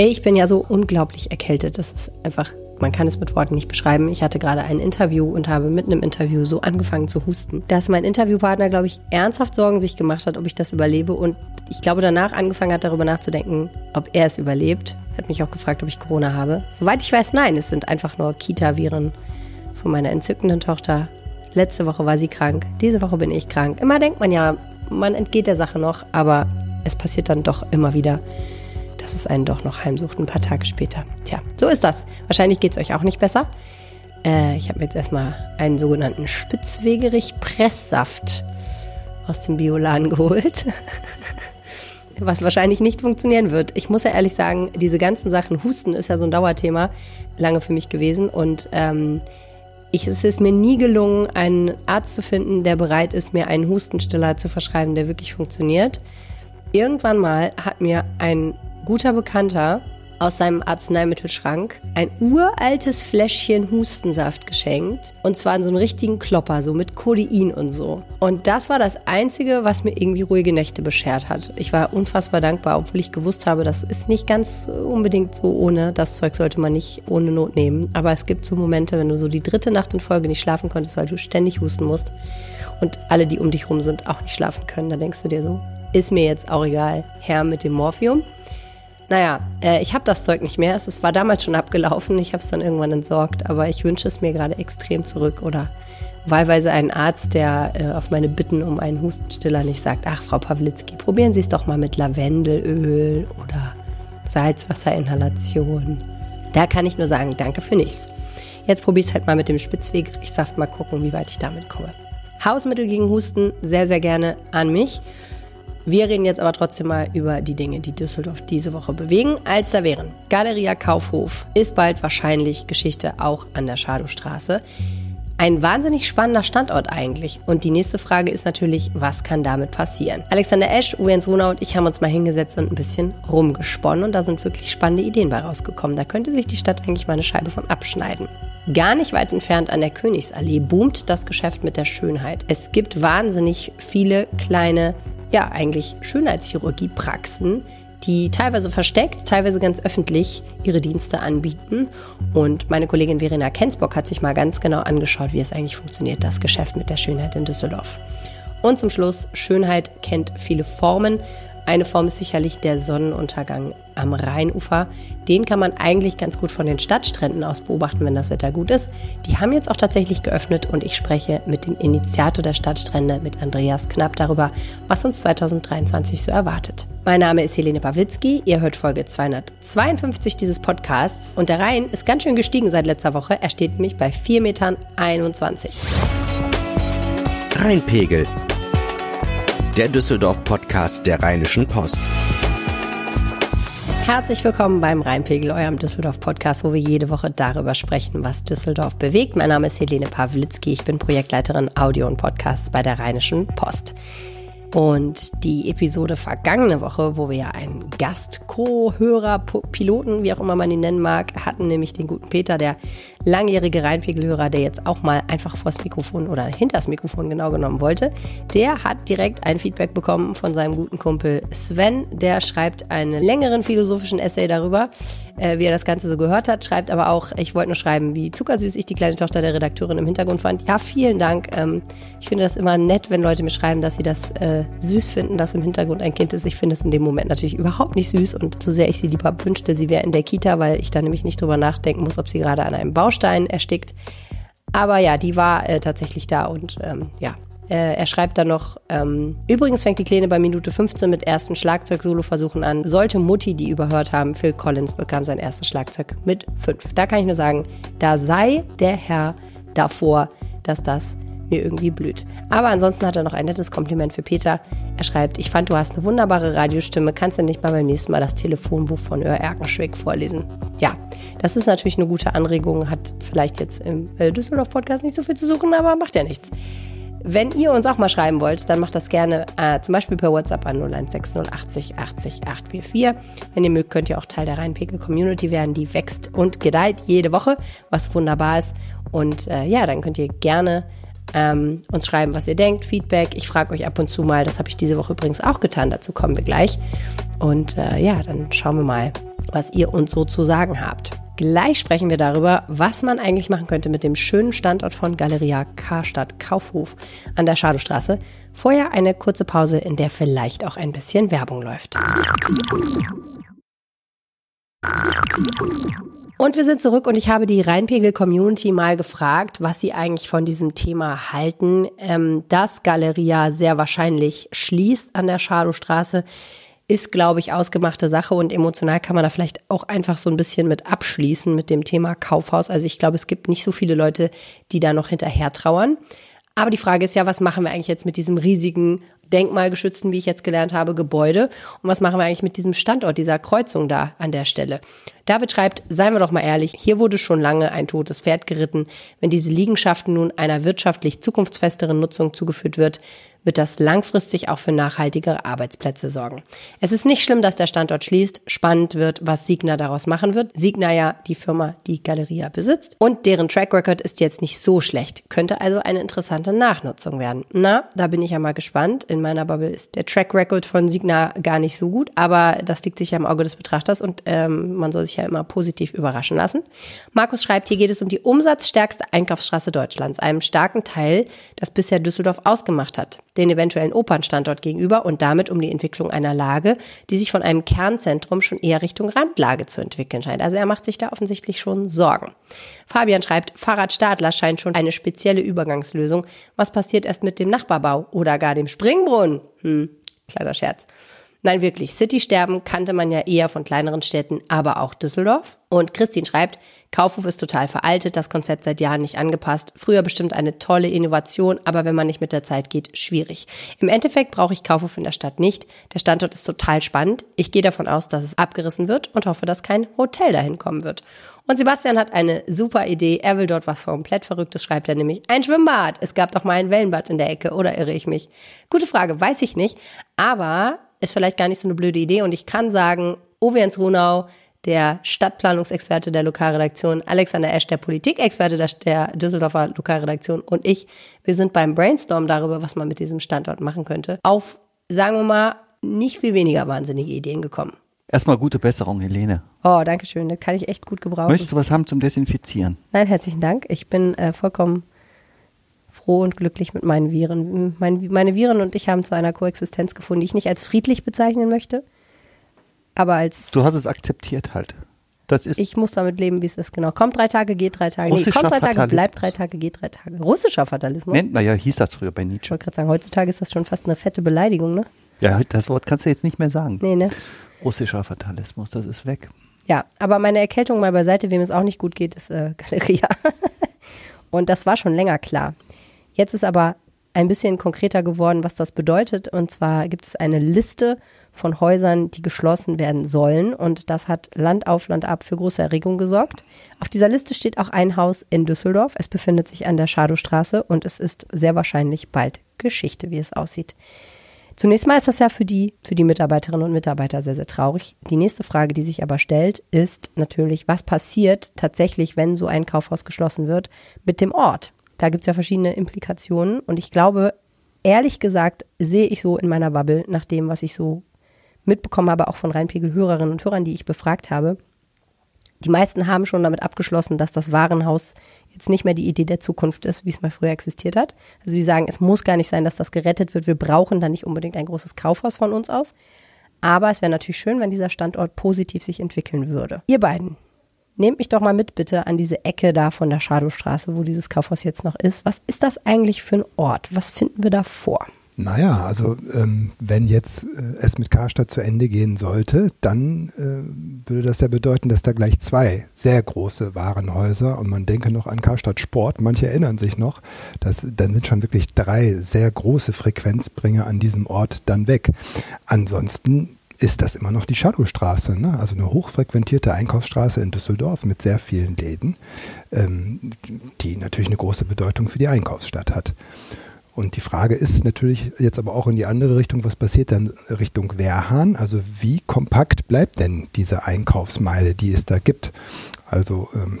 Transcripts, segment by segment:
Ich bin ja so unglaublich erkältet. Das ist einfach, man kann es mit Worten nicht beschreiben. Ich hatte gerade ein Interview und habe mitten im Interview so angefangen zu husten, dass mein Interviewpartner, glaube ich, ernsthaft Sorgen sich gemacht hat, ob ich das überlebe. Und ich glaube, danach angefangen hat, darüber nachzudenken, ob er es überlebt. Er hat mich auch gefragt, ob ich Corona habe. Soweit ich weiß, nein. Es sind einfach nur Kita-Viren von meiner entzückenden Tochter. Letzte Woche war sie krank. Diese Woche bin ich krank. Immer denkt man ja, man entgeht der Sache noch, aber es passiert dann doch immer wieder dass es einen doch noch heimsucht, ein paar Tage später. Tja, so ist das. Wahrscheinlich geht es euch auch nicht besser. Äh, ich habe jetzt erstmal einen sogenannten Spitzwegerich-Presssaft aus dem Bioladen geholt. Was wahrscheinlich nicht funktionieren wird. Ich muss ja ehrlich sagen, diese ganzen Sachen, Husten ist ja so ein Dauerthema, lange für mich gewesen. Und ähm, ich, es ist mir nie gelungen, einen Arzt zu finden, der bereit ist, mir einen Hustenstiller zu verschreiben, der wirklich funktioniert. Irgendwann mal hat mir ein guter Bekannter aus seinem Arzneimittelschrank ein uraltes Fläschchen Hustensaft geschenkt. Und zwar in so einen richtigen Klopper, so mit Codein und so. Und das war das Einzige, was mir irgendwie ruhige Nächte beschert hat. Ich war unfassbar dankbar, obwohl ich gewusst habe, das ist nicht ganz unbedingt so ohne. Das Zeug sollte man nicht ohne Not nehmen. Aber es gibt so Momente, wenn du so die dritte Nacht in Folge nicht schlafen konntest, weil du ständig husten musst. Und alle, die um dich rum sind, auch nicht schlafen können. Da denkst du dir so, ist mir jetzt auch egal. Herr mit dem Morphium. Naja, äh, ich habe das Zeug nicht mehr. Es war damals schon abgelaufen. Ich habe es dann irgendwann entsorgt. Aber ich wünsche es mir gerade extrem zurück. Oder wahlweise einen Arzt, der äh, auf meine Bitten um einen Hustenstiller nicht sagt, ach, Frau Pawlitzki, probieren Sie es doch mal mit Lavendelöl oder Salzwasserinhalation. Da kann ich nur sagen, danke für nichts. Jetzt probiere ich es halt mal mit dem Spitzwegrichsaft. Mal gucken, wie weit ich damit komme. Hausmittel gegen Husten sehr, sehr gerne an mich. Wir reden jetzt aber trotzdem mal über die Dinge, die Düsseldorf diese Woche bewegen. Als da wären Galeria Kaufhof ist bald wahrscheinlich Geschichte auch an der Schadowstraße. Ein wahnsinnig spannender Standort eigentlich. Und die nächste Frage ist natürlich, was kann damit passieren? Alexander Esch, Uens Runa und ich haben uns mal hingesetzt und ein bisschen rumgesponnen und da sind wirklich spannende Ideen bei rausgekommen. Da könnte sich die Stadt eigentlich mal eine Scheibe von abschneiden. Gar nicht weit entfernt an der Königsallee boomt das Geschäft mit der Schönheit. Es gibt wahnsinnig viele kleine ja eigentlich Schönheitschirurgie-Praxen, die teilweise versteckt, teilweise ganz öffentlich ihre Dienste anbieten. Und meine Kollegin Verena Kensbock hat sich mal ganz genau angeschaut, wie es eigentlich funktioniert, das Geschäft mit der Schönheit in Düsseldorf. Und zum Schluss, Schönheit kennt viele Formen. Eine Form ist sicherlich der Sonnenuntergang am Rheinufer. Den kann man eigentlich ganz gut von den Stadtstränden aus beobachten, wenn das Wetter gut ist. Die haben jetzt auch tatsächlich geöffnet und ich spreche mit dem Initiator der Stadtstrände, mit Andreas Knapp, darüber, was uns 2023 so erwartet. Mein Name ist Helene Pawlitzki. Ihr hört Folge 252 dieses Podcasts und der Rhein ist ganz schön gestiegen seit letzter Woche. Er steht nämlich bei 4,21 Metern. Rheinpegel der Düsseldorf-Podcast der Rheinischen Post. Herzlich willkommen beim Rheinpegel, eurem Düsseldorf-Podcast, wo wir jede Woche darüber sprechen, was Düsseldorf bewegt. Mein Name ist Helene Pawlitzki, ich bin Projektleiterin Audio und Podcasts bei der Rheinischen Post. Und die Episode vergangene Woche, wo wir ja einen Gast, Co-Hörer, Piloten, wie auch immer man ihn nennen mag, hatten, nämlich den guten Peter, der langjährige Rheinpegelhörer, der jetzt auch mal einfach vors Mikrofon oder hinters Mikrofon genau genommen wollte, der hat direkt ein Feedback bekommen von seinem guten Kumpel Sven. Der schreibt einen längeren philosophischen Essay darüber, äh, wie er das Ganze so gehört hat, schreibt aber auch, ich wollte nur schreiben, wie zuckersüß ich die kleine Tochter der Redakteurin im Hintergrund fand. Ja, vielen Dank. Ähm, ich finde das immer nett, wenn Leute mir schreiben, dass sie das äh, süß finden, dass im Hintergrund ein Kind ist. Ich finde es in dem Moment natürlich überhaupt nicht süß und so sehr ich sie lieber wünschte, sie wäre in der Kita, weil ich da nämlich nicht drüber nachdenken muss, ob sie gerade an einem Baustein erstickt. Aber ja, die war äh, tatsächlich da und ähm, ja, äh, er schreibt dann noch, ähm, übrigens fängt die Kleine bei Minute 15 mit ersten Schlagzeug-Solo-Versuchen an. Sollte Mutti die überhört haben, Phil Collins bekam sein erstes Schlagzeug mit 5. Da kann ich nur sagen, da sei der Herr davor, dass das mir irgendwie blüht. Aber ansonsten hat er noch ein nettes Kompliment für Peter. Er schreibt, ich fand, du hast eine wunderbare Radiostimme. Kannst du nicht mal beim nächsten Mal das Telefonbuch von Ör Erkenschwick vorlesen? Ja, das ist natürlich eine gute Anregung. Hat vielleicht jetzt im äh, Düsseldorf-Podcast nicht so viel zu suchen, aber macht ja nichts. Wenn ihr uns auch mal schreiben wollt, dann macht das gerne äh, zum Beispiel per WhatsApp an 016080 80 844. Wenn ihr mögt, könnt ihr auch Teil der Rheinpegel-Community werden. Die wächst und gedeiht jede Woche, was wunderbar ist. Und äh, ja, dann könnt ihr gerne ähm, uns schreiben, was ihr denkt, Feedback. Ich frage euch ab und zu mal, das habe ich diese Woche übrigens auch getan, dazu kommen wir gleich. Und äh, ja, dann schauen wir mal, was ihr uns so zu sagen habt. Gleich sprechen wir darüber, was man eigentlich machen könnte mit dem schönen Standort von Galeria Karstadt Kaufhof an der Schadowstraße. Vorher eine kurze Pause, in der vielleicht auch ein bisschen Werbung läuft. Und wir sind zurück und ich habe die Rheinpegel-Community mal gefragt, was sie eigentlich von diesem Thema halten. Ähm, dass Galeria sehr wahrscheinlich schließt an der Schadowstraße, ist, glaube ich, ausgemachte Sache und emotional kann man da vielleicht auch einfach so ein bisschen mit abschließen mit dem Thema Kaufhaus. Also ich glaube, es gibt nicht so viele Leute, die da noch hinterher trauern. Aber die Frage ist ja, was machen wir eigentlich jetzt mit diesem riesigen denkmalgeschützten, wie ich jetzt gelernt habe, Gebäude. Und was machen wir eigentlich mit diesem Standort, dieser Kreuzung da an der Stelle? David schreibt, seien wir doch mal ehrlich, hier wurde schon lange ein totes Pferd geritten. Wenn diese Liegenschaften nun einer wirtschaftlich zukunftsfesteren Nutzung zugeführt wird, wird das langfristig auch für nachhaltigere Arbeitsplätze sorgen. Es ist nicht schlimm, dass der Standort schließt. Spannend wird, was Signa daraus machen wird. Signa ja die Firma, die Galeria besitzt. Und deren Track Record ist jetzt nicht so schlecht. Könnte also eine interessante Nachnutzung werden. Na, da bin ich ja mal gespannt. In meiner Bubble ist der Track Record von Signa gar nicht so gut, aber das liegt sicher im Auge des Betrachters und ähm, man soll sich ja immer positiv überraschen lassen. Markus schreibt, hier geht es um die umsatzstärkste Einkaufsstraße Deutschlands, einem starken Teil, das bisher Düsseldorf ausgemacht hat den eventuellen Opernstandort gegenüber und damit um die Entwicklung einer Lage, die sich von einem Kernzentrum schon eher Richtung Randlage zu entwickeln scheint. Also er macht sich da offensichtlich schon Sorgen. Fabian schreibt, Fahrradstadler scheint schon eine spezielle Übergangslösung. Was passiert erst mit dem Nachbarbau oder gar dem Springbrunnen? Hm, kleiner Scherz. Nein, wirklich. City-Sterben kannte man ja eher von kleineren Städten, aber auch Düsseldorf. Und Christine schreibt, Kaufhof ist total veraltet, das Konzept seit Jahren nicht angepasst. Früher bestimmt eine tolle Innovation, aber wenn man nicht mit der Zeit geht, schwierig. Im Endeffekt brauche ich Kaufhof in der Stadt nicht. Der Standort ist total spannend. Ich gehe davon aus, dass es abgerissen wird und hoffe, dass kein Hotel dahin kommen wird. Und Sebastian hat eine super Idee. Er will dort was komplett Verrücktes, schreibt er nämlich. Ein Schwimmbad. Es gab doch mal ein Wellenbad in der Ecke, oder irre ich mich? Gute Frage, weiß ich nicht. Aber ist vielleicht gar nicht so eine blöde Idee. Und ich kann sagen, Oviens Runau, der Stadtplanungsexperte der Lokalredaktion, Alexander Esch, der Politikexperte der Düsseldorfer Lokalredaktion und ich, wir sind beim Brainstorm darüber, was man mit diesem Standort machen könnte, auf, sagen wir mal, nicht viel weniger wahnsinnige Ideen gekommen. Erstmal gute Besserung, Helene. Oh, danke schön. Das kann ich echt gut gebrauchen. Möchtest du was haben zum Desinfizieren? Nein, herzlichen Dank. Ich bin äh, vollkommen froh und glücklich mit meinen Viren. Mein, meine Viren und ich haben zu einer Koexistenz gefunden, die ich nicht als friedlich bezeichnen möchte, aber als. Du hast es akzeptiert halt. Das ist ich muss damit leben, wie es ist, genau. Kommt drei Tage, geht drei Tage. Nee, kommt drei Tage, bleibt drei Tage, geht drei Tage. Russischer Fatalismus. Nennt man ja, hieß das früher bei Nietzsche. Ich wollte gerade sagen, heutzutage ist das schon fast eine fette Beleidigung, ne? Ja, das Wort kannst du jetzt nicht mehr sagen. Nee, ne? Russischer Fatalismus, das ist weg. Ja, aber meine Erkältung mal beiseite, wem es auch nicht gut geht, ist äh, Galeria. und das war schon länger klar. Jetzt ist aber ein bisschen konkreter geworden, was das bedeutet. Und zwar gibt es eine Liste von Häusern, die geschlossen werden sollen. Und das hat Land auf Land ab für große Erregung gesorgt. Auf dieser Liste steht auch ein Haus in Düsseldorf. Es befindet sich an der Schadowstraße und es ist sehr wahrscheinlich bald Geschichte, wie es aussieht. Zunächst mal ist das ja für die, für die Mitarbeiterinnen und Mitarbeiter sehr, sehr traurig. Die nächste Frage, die sich aber stellt, ist natürlich, was passiert tatsächlich, wenn so ein Kaufhaus geschlossen wird mit dem Ort? Da gibt's ja verschiedene Implikationen. Und ich glaube, ehrlich gesagt, sehe ich so in meiner Bubble, nach dem, was ich so mitbekommen habe, auch von Rheinpegel-Hörerinnen und Hörern, die ich befragt habe. Die meisten haben schon damit abgeschlossen, dass das Warenhaus jetzt nicht mehr die Idee der Zukunft ist, wie es mal früher existiert hat. Also sie sagen, es muss gar nicht sein, dass das gerettet wird. Wir brauchen da nicht unbedingt ein großes Kaufhaus von uns aus. Aber es wäre natürlich schön, wenn dieser Standort positiv sich entwickeln würde. Ihr beiden, Nehmt mich doch mal mit bitte an diese Ecke da von der Schadowstraße, wo dieses Kaufhaus jetzt noch ist. Was ist das eigentlich für ein Ort? Was finden wir da vor? Naja, also ähm, wenn jetzt äh, es mit Karstadt zu Ende gehen sollte, dann äh, würde das ja bedeuten, dass da gleich zwei sehr große Warenhäuser und man denke noch an Karstadt Sport, manche erinnern sich noch, dass, dann sind schon wirklich drei sehr große Frequenzbringer an diesem Ort dann weg. Ansonsten ist das immer noch die Shadowstraße, ne? also eine hochfrequentierte Einkaufsstraße in Düsseldorf mit sehr vielen Läden, ähm, die natürlich eine große Bedeutung für die Einkaufsstadt hat. Und die Frage ist natürlich jetzt aber auch in die andere Richtung, was passiert dann Richtung Wehrhahn? Also wie kompakt bleibt denn diese Einkaufsmeile, die es da gibt? Also ähm,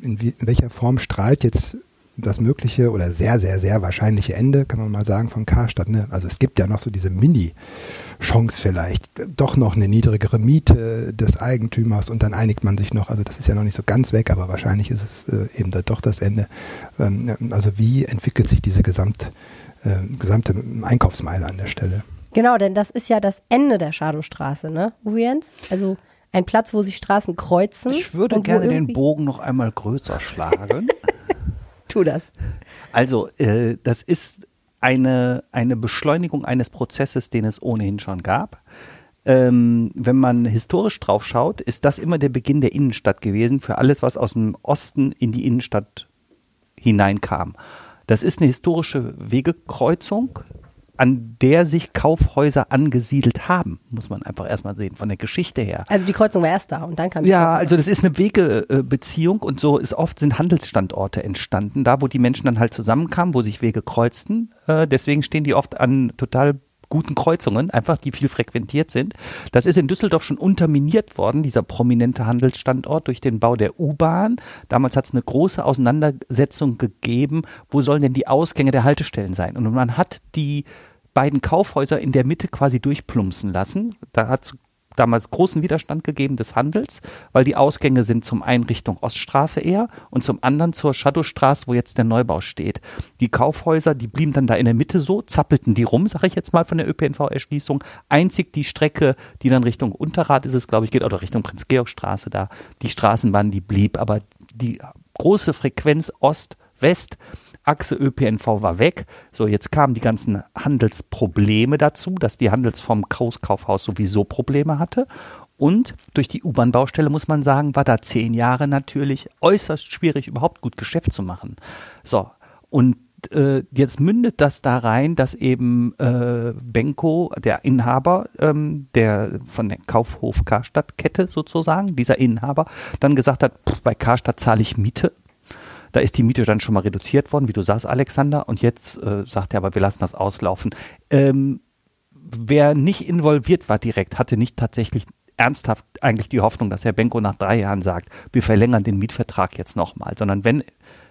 in, wie, in welcher Form strahlt jetzt das mögliche oder sehr, sehr, sehr wahrscheinliche Ende, kann man mal sagen, von Karstadt. Ne? Also es gibt ja noch so diese Mini-Chance vielleicht, doch noch eine niedrigere Miete des Eigentümers und dann einigt man sich noch. Also das ist ja noch nicht so ganz weg, aber wahrscheinlich ist es äh, eben da doch das Ende. Ähm, also wie entwickelt sich diese Gesamt, äh, gesamte Einkaufsmeile an der Stelle? Genau, denn das ist ja das Ende der Shadowstraße, ne, Jens? Also ein Platz, wo sich Straßen kreuzen. Ich würde gerne den Bogen noch einmal größer schlagen. Tu das. Also, äh, das ist eine, eine Beschleunigung eines Prozesses, den es ohnehin schon gab. Ähm, wenn man historisch drauf schaut, ist das immer der Beginn der Innenstadt gewesen für alles, was aus dem Osten in die Innenstadt hineinkam. Das ist eine historische Wegekreuzung, an der sich Kaufhäuser angesiedelt haben, muss man einfach erstmal sehen, von der Geschichte her. Also die Kreuzung war erst da und dann kam die Ja, Kreuzung. also das ist eine Wegebeziehung und so ist oft sind Handelsstandorte entstanden, da wo die Menschen dann halt zusammenkamen, wo sich Wege kreuzten. Äh, deswegen stehen die oft an total guten Kreuzungen, einfach die viel frequentiert sind. Das ist in Düsseldorf schon unterminiert worden, dieser prominente Handelsstandort durch den Bau der U-Bahn. Damals hat es eine große Auseinandersetzung gegeben, wo sollen denn die Ausgänge der Haltestellen sein? Und man hat die beiden Kaufhäuser in der Mitte quasi durchplumpsen lassen. Da hat damals großen Widerstand gegeben des Handels, weil die Ausgänge sind zum einen Richtung Oststraße eher und zum anderen zur Shadowstraße, wo jetzt der Neubau steht. Die Kaufhäuser, die blieben dann da in der Mitte so, zappelten die rum, sage ich jetzt mal von der ÖPNV-Erschließung. Einzig die Strecke, die dann Richtung Unterrad ist es, glaube ich, geht, oder Richtung Prinz-Georg-Straße da, die Straßenbahn, die blieb, aber die große Frequenz Ost-West Achse ÖPNV war weg. So, jetzt kamen die ganzen Handelsprobleme dazu, dass die Handelsform Großkaufhaus sowieso Probleme hatte. Und durch die U-Bahn-Baustelle, muss man sagen, war da zehn Jahre natürlich äußerst schwierig, überhaupt gut Geschäft zu machen. So, und äh, jetzt mündet das da rein, dass eben äh, Benko, der Inhaber ähm, der von der Kaufhof Karstadt-Kette sozusagen, dieser Inhaber, dann gesagt hat, pff, bei Karstadt zahle ich Miete. Da ist die Miete dann schon mal reduziert worden, wie du sagst, Alexander. Und jetzt äh, sagt er aber, wir lassen das auslaufen. Ähm, wer nicht involviert war direkt, hatte nicht tatsächlich ernsthaft eigentlich die Hoffnung, dass Herr Benko nach drei Jahren sagt, wir verlängern den Mietvertrag jetzt nochmal, sondern wenn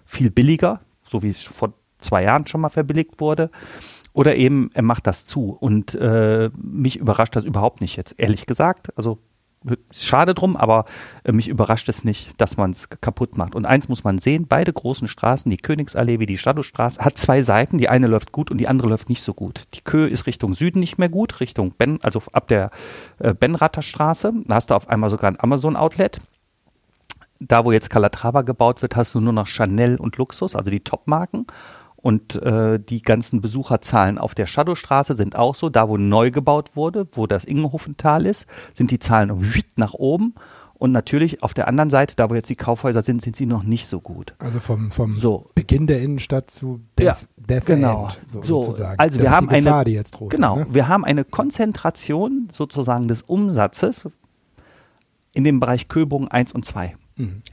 viel billiger, so wie es vor zwei Jahren schon mal verbilligt wurde, oder eben er macht das zu. Und äh, mich überrascht das überhaupt nicht jetzt, ehrlich gesagt. Also schade drum, aber äh, mich überrascht es nicht, dass man es kaputt macht. Und eins muss man sehen, beide großen Straßen, die Königsallee wie die Shadowstraße, hat zwei Seiten. Die eine läuft gut und die andere läuft nicht so gut. Die Kö ist Richtung Süden nicht mehr gut, Richtung Ben, also ab der äh, Benrather Straße. Da hast du auf einmal sogar ein Amazon-Outlet. Da, wo jetzt Calatrava gebaut wird, hast du nur noch Chanel und Luxus, also die Top-Marken. Und äh, die ganzen Besucherzahlen auf der Shadowstraße sind auch so. Da, wo neu gebaut wurde, wo das Ingenhofental ist, sind die Zahlen nach oben. Und natürlich auf der anderen Seite, da wo jetzt die Kaufhäuser sind, sind sie noch nicht so gut. Also vom, vom So. Beginn der Innenstadt zu Death, Ja, Death genau. End, so, So, sozusagen. also das wir haben Gefahr, eine, die jetzt droht. genau, Ne? wir haben eine Konzentration sozusagen des Umsatzes in dem Bereich Köbogen 1 und 2.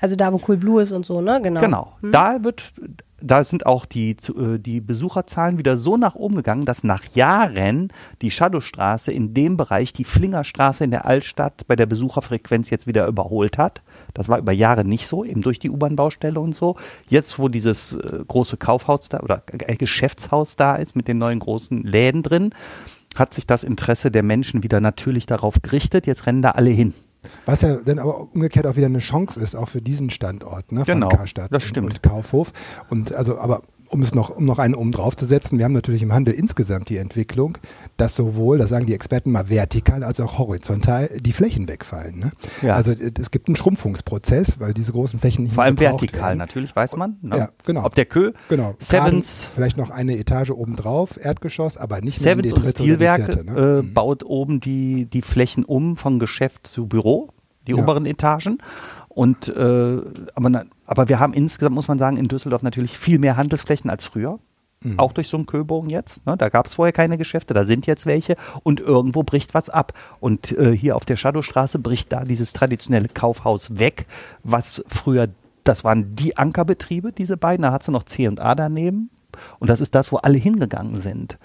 Also da, wo Cool Blue ist und so, ne? Genau. Genau. Da wird, da sind auch die, äh, die Besucherzahlen wieder so nach oben gegangen, dass nach Jahren die Shadowstraße in dem Bereich die Flingerstraße in der Altstadt bei der Besucherfrequenz jetzt wieder überholt hat. Das war über Jahre nicht so, eben durch die U-Bahn-Baustelle und so. Jetzt, wo dieses äh, große Kaufhaus da oder äh, Geschäftshaus da ist mit den neuen großen Läden drin, hat sich das Interesse der Menschen wieder natürlich darauf gerichtet. Jetzt rennen da alle hin. Was ja dann aber umgekehrt auch wieder eine Chance ist, auch für diesen Standort, ne, von Genau, Karstadt das und- stimmt. und Kaufhof. Und also, aber um es noch, um noch einen oben drauf zu setzen, wir haben natürlich im Handel insgesamt die Entwicklung, dass sowohl, das sagen die Experten mal vertikal als auch horizontal, die Flächen wegfallen. Ne? Ja. Also äh, es gibt einen Schrumpfungsprozess, weil diese großen Flächen nicht Vor allem vertikal werden. natürlich, weiß man. Ne? Ja, genau. Auf der Kö, Genau. Sevens, Graden, vielleicht noch eine Etage oben drauf, Erdgeschoss, aber nicht mehr in Sevens die und dritte die Stilwerke vierte. Ne? äh, baut oben die, die Flächen um von Geschäft zu Büro, die Ja. oberen Etagen. Und äh, aber, aber wir haben insgesamt, muss man sagen, in Düsseldorf natürlich viel mehr Handelsflächen als früher. Mhm. Auch durch so einen Köbogen jetzt. Ne? Da gab es vorher keine Geschäfte, da sind jetzt welche und irgendwo bricht was ab. Und äh, hier auf der Shadowstraße bricht da dieses traditionelle Kaufhaus weg, was früher, das waren die Ankerbetriebe, diese beiden, da hat sie noch C und A daneben. Und das ist das, wo alle hingegangen sind.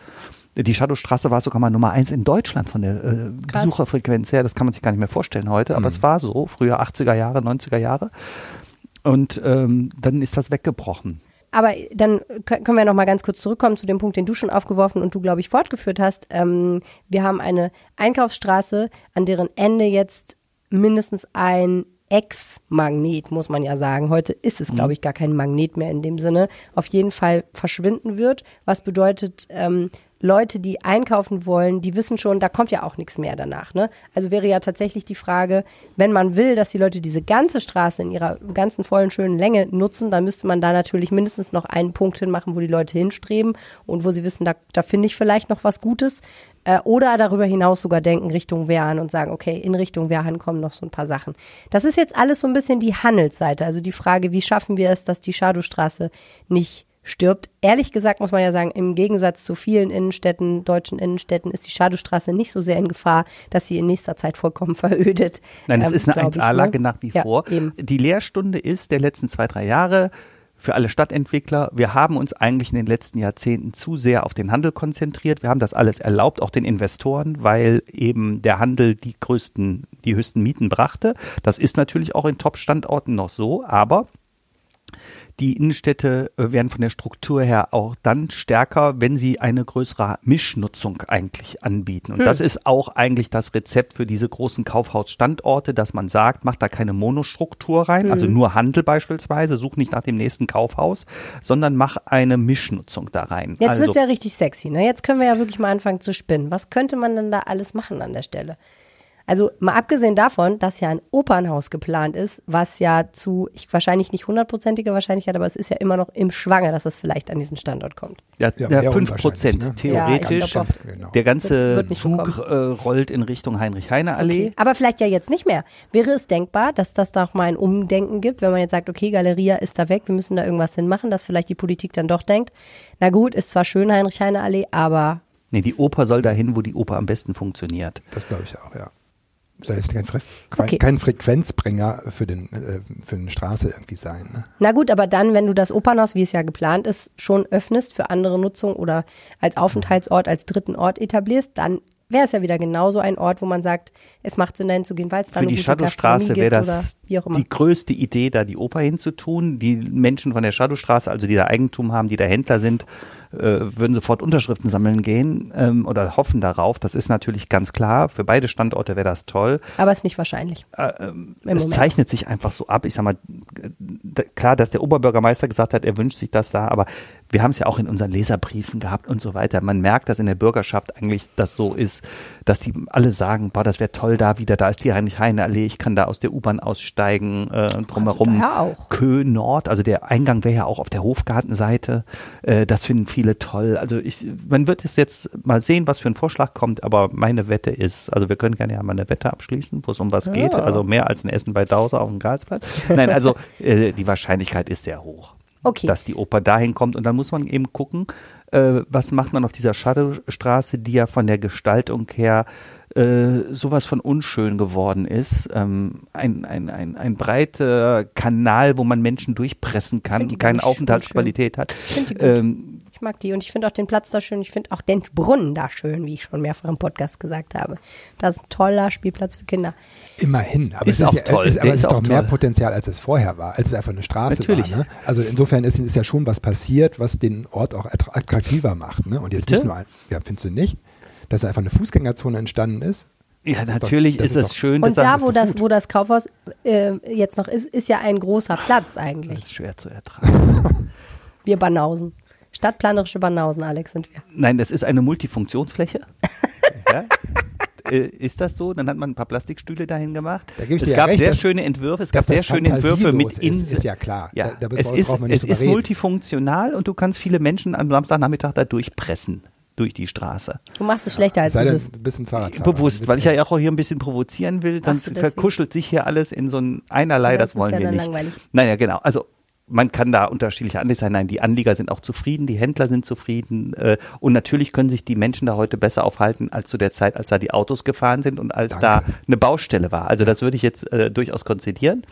Die Shadowstraße war sogar mal Nummer eins in Deutschland von der äh. Besucherfrequenz her. Das kann man sich gar nicht mehr vorstellen heute, aber es war so, früher 80er Jahre, 90er Jahre. Und ähm, dann ist das weggebrochen. Aber dann kö- können wir noch mal ganz kurz zurückkommen zu dem Punkt, den du schon aufgeworfen und du, glaube ich, fortgeführt hast. Ähm, wir haben eine Einkaufsstraße, an deren Ende jetzt mindestens ein Ex-Magnet, muss man ja sagen. Heute ist es, glaube ich, gar kein Magnet mehr in dem Sinne. Auf jeden Fall verschwinden wird, was bedeutet, ähm, Leute, die einkaufen wollen, die wissen schon, da kommt ja auch nichts mehr danach. Ne? Also wäre ja tatsächlich die Frage, wenn man will, dass die Leute diese ganze Straße in ihrer ganzen vollen, schönen Länge nutzen, dann müsste man da natürlich mindestens noch einen Punkt hinmachen, wo die Leute hinstreben und wo sie wissen, da, da finde ich vielleicht noch was Gutes. Äh, oder darüber hinaus sogar denken Richtung Wehrhahn und sagen, okay, in Richtung Wehrhahn kommen noch so ein paar Sachen. Das ist jetzt alles so ein bisschen die Handelsseite, also die Frage, wie schaffen wir es, dass die Schadowstraße nicht stirbt. Ehrlich gesagt muss man ja sagen, im Gegensatz zu vielen Innenstädten, deutschen Innenstädten, ist die Schadowstraße nicht so sehr in Gefahr, dass sie in nächster Zeit vollkommen verödet. Nein, es Ähm, ist eine glaub ich, 1A-Lage ne? nach wie ja, vor. Eben. Die Lehrstunde ist der letzten zwei, drei Jahre für alle Stadtentwickler. Wir haben uns eigentlich in den letzten Jahrzehnten zu sehr auf den Handel konzentriert. Wir haben das alles erlaubt, auch den Investoren, weil eben der Handel die größten, die höchsten Mieten brachte. Das ist natürlich auch in Top-Standorten noch so, aber die Innenstädte äh, werden von der Struktur her auch dann stärker, wenn sie eine größere Mischnutzung eigentlich anbieten. Und das ist auch eigentlich das Rezept für diese großen Kaufhausstandorte, dass man sagt, macht da keine Monostruktur rein, also nur Handel beispielsweise, such nicht nach dem nächsten Kaufhaus, sondern mach eine Mischnutzung da rein. Jetzt also, wird's ja richtig sexy. Ne? Jetzt können wir ja wirklich mal anfangen zu spinnen. Was könnte man denn da alles machen an der Stelle? Also mal abgesehen davon, dass ja ein Opernhaus geplant ist, was ja zu, ich wahrscheinlich nicht hundertprozentige Wahrscheinlichkeit, aber es ist ja immer noch im Schwange, dass es vielleicht an diesen Standort kommt. ja, Ja, ja, eher 5 unwahrscheinlich, Prozent ne? theoretisch. Ja, glaub, genau. Der ganze Wird- wird Zug äh, rollt in Richtung Heinrich-Heine-Allee. Aber vielleicht ja jetzt nicht mehr. Wäre es denkbar, dass das da auch mal ein Umdenken gibt, wenn man jetzt sagt, okay, Galeria ist da weg, wir müssen da irgendwas hinmachen, dass vielleicht die Politik dann doch denkt, na gut, ist zwar schön Heinrich-Heine-Allee, aber Nee, die Oper soll dahin, wo die Oper am besten funktioniert. Das glaube ich auch, ja. Soll jetzt kein, Fre Okay. kein Frequenzbringer für, den, äh, für eine Straße irgendwie sein. Ne? Na gut, aber dann, wenn du das Opernhaus, wie es ja geplant ist, schon öffnest für andere Nutzung oder als Aufenthaltsort, als dritten Ort etablierst, dann wäre es ja wieder genauso ein Ort, wo man sagt, es macht Sinn, dahin zu gehen, weil es da Für die Shadowstraße wäre das die größte Idee, da die Oper hinzutun. Die Menschen von der Shadowstraße, also die da Eigentum haben, die da Händler sind, würden sofort Unterschriften sammeln gehen ähm, oder hoffen darauf. Das ist natürlich ganz klar. Für beide Standorte wäre das toll. aber ist nicht wahrscheinlich. Äh, Im es Moment. zeichnet sich einfach so ab. Ich sag mal, äh, klar, dass der Oberbürgermeister gesagt hat, er wünscht sich das da, aber wir haben es ja auch in unseren Leserbriefen gehabt und so weiter. Man merkt, dass in der Bürgerschaft eigentlich das so ist, dass die alle sagen, boah, das wäre toll da wieder, da ist die Heinrich-Heine-Allee, ich kann da aus der U-Bahn aussteigen, äh, drumherum auch. Kö Nord, also der Eingang wäre ja auch auf der Hofgartenseite. Äh, das finden viele toll. Also ich, man wird es jetzt mal sehen, was für ein Vorschlag kommt, aber meine Wette ist, also wir können gerne ja mal eine Wette abschließen, wo es um was geht. Also mehr als ein Essen bei Dauser auf dem Karlsplatz. Nein, also äh, die Wahrscheinlichkeit ist sehr hoch. Okay. Dass die Oper dahin kommt und dann muss man eben gucken, äh, was macht man auf dieser Shadowstraße, die ja von der Gestaltung her äh, sowas von unschön geworden ist. Ähm, ein, ein, ein, ein breiter Kanal, wo man Menschen durchpressen kann und keine Aufenthaltsqualität hat. Ähm, mag die und ich finde auch den Platz da schön. Ich finde auch den Brunnen da schön, wie ich schon mehrfach im Podcast gesagt habe. Das ist ein toller Spielplatz für Kinder. Immerhin. Aber Ist es auch ist, ja, toll. Ist, aber es ist ist auch doch mehr toll. Potenzial, als es vorher war, als es einfach eine Straße Natürlich. war. Ne? Also insofern ist, ist ja schon was passiert, was den Ort auch attra- attraktiver macht. Ne? Und jetzt Bitte? nicht nur, ein, ja, findest du nicht, dass einfach eine Fußgängerzone entstanden ist? ja, Das ist doch- natürlich das ist ist es schön, Und dass da, das wo das, wo das Kaufhaus äh, jetzt noch ist, ist ja ein großer Platz das eigentlich. ist schwer zu ertragen. Wir Banausen. Stadtplanerische Banausen, Alex, sind wir. Nein, das ist eine Multifunktionsfläche. ja? Äh, Ist das so? Dann hat man ein paar Plastikstühle dahin gemacht. Da gebe ich es dir gab recht, sehr dass- schöne Entwürfe. Es gab sehr schöne Entwürfe mit fantasielos in ist, ist ja klar. Ja, Da- da es ist, es ist multifunktional und du kannst viele Menschen am Samstagnachmittag da durchpressen durch die Straße. Du machst es schlechter als es ist. ein Fahrradfahrer. Bewusst, weil ich ja auch hier ein bisschen provozieren will, dann verkuschelt sich hier alles in so ein einerlei, Ja, das, das ist wollen ja wir dann nicht. langweilig. Naja, genau. Also man kann da unterschiedliche Anliegen sein. Nein, die Anlieger sind auch zufrieden, die Händler sind zufrieden äh, und natürlich können sich die Menschen da heute besser aufhalten als zu der Zeit, als da die Autos gefahren sind und als Danke. da eine Baustelle war. Also das würde ich jetzt äh, durchaus konzidieren,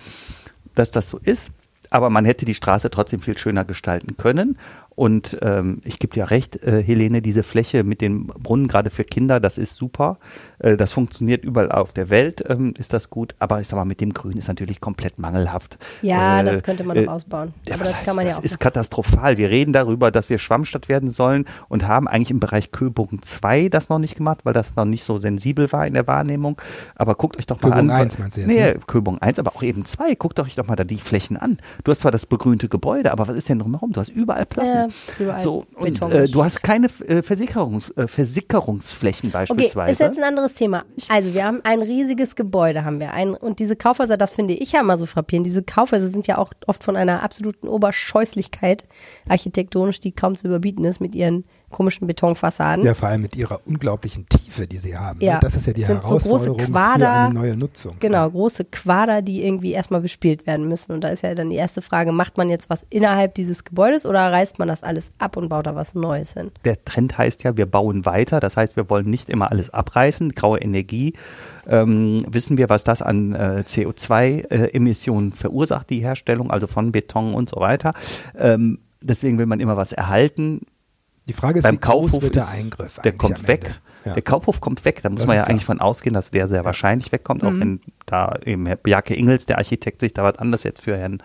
dass das so ist. Aber man hätte die Straße trotzdem viel schöner gestalten können. Und ähm, ich gebe dir recht, äh, Helene, diese Fläche mit den Brunnen, gerade für Kinder, das ist super. Äh, das funktioniert überall auf der Welt, ähm, ist das gut. Aber ich sag mal, mit dem Grün ist natürlich komplett mangelhaft. Ja, Äh, das könnte man äh, noch ausbauen. ja, Aber das heißt, kann man ja das auch. ist machen. katastrophal. Wir reden darüber, dass wir Schwammstadt werden sollen und haben eigentlich im Bereich Köbogen 2 das noch nicht gemacht, weil das noch nicht so sensibel war in der Wahrnehmung. Aber guckt euch doch mal Köbogen an. 1 meinst du jetzt, Nee, ne? Köbogen 1, aber auch eben 2. Guckt euch doch mal da die Flächen an. Du hast zwar das begrünte Gebäude, aber was ist denn drumherum? Du hast überall Platten. Ja, ist überall so, und Beton. äh, du hast keine äh, Versicherungs, äh, Versickerungsflächen Okay, beispielsweise. ist jetzt ein anderes Thema. Also wir haben ein riesiges Gebäude, haben wir. Ein, und diese Kaufhäuser, das finde ich ja immer so frappierend. Diese Kaufhäuser sind ja auch oft von einer absoluten Oberscheußlichkeit architektonisch, die kaum zu überbieten ist mit ihren komischen Betonfassaden. Ja, vor allem mit ihrer unglaublichen Tiefe, die sie haben. ne? Ja. Das ist ja die Sind so Herausforderung für Quader. eine neue Nutzung. Genau, große Quader, die irgendwie erstmal bespielt werden müssen. Und da ist ja dann die erste Frage, macht man jetzt was innerhalb dieses Gebäudes oder reißt man das alles ab und baut da was Neues hin? der Trend heißt ja, wir bauen weiter. Das heißt, wir wollen nicht immer alles abreißen. Graue Energie. Ähm, wissen wir, was das an äh, CO2-Emissionen verursacht, die Herstellung, also von Beton und so weiter. Ähm, deswegen will man immer was erhalten. Die Frage ist, Beim wie groß Kaufhof wird der ist, Eingriff der kommt weg. Ja. Der Kaufhof kommt weg. Da muss Das man ja klar. eigentlich von ausgehen, dass der sehr wahrscheinlich wegkommt, auch wenn da eben Herr Bjarke Ingels, der Architekt, sich da was anderes jetzt für Herrn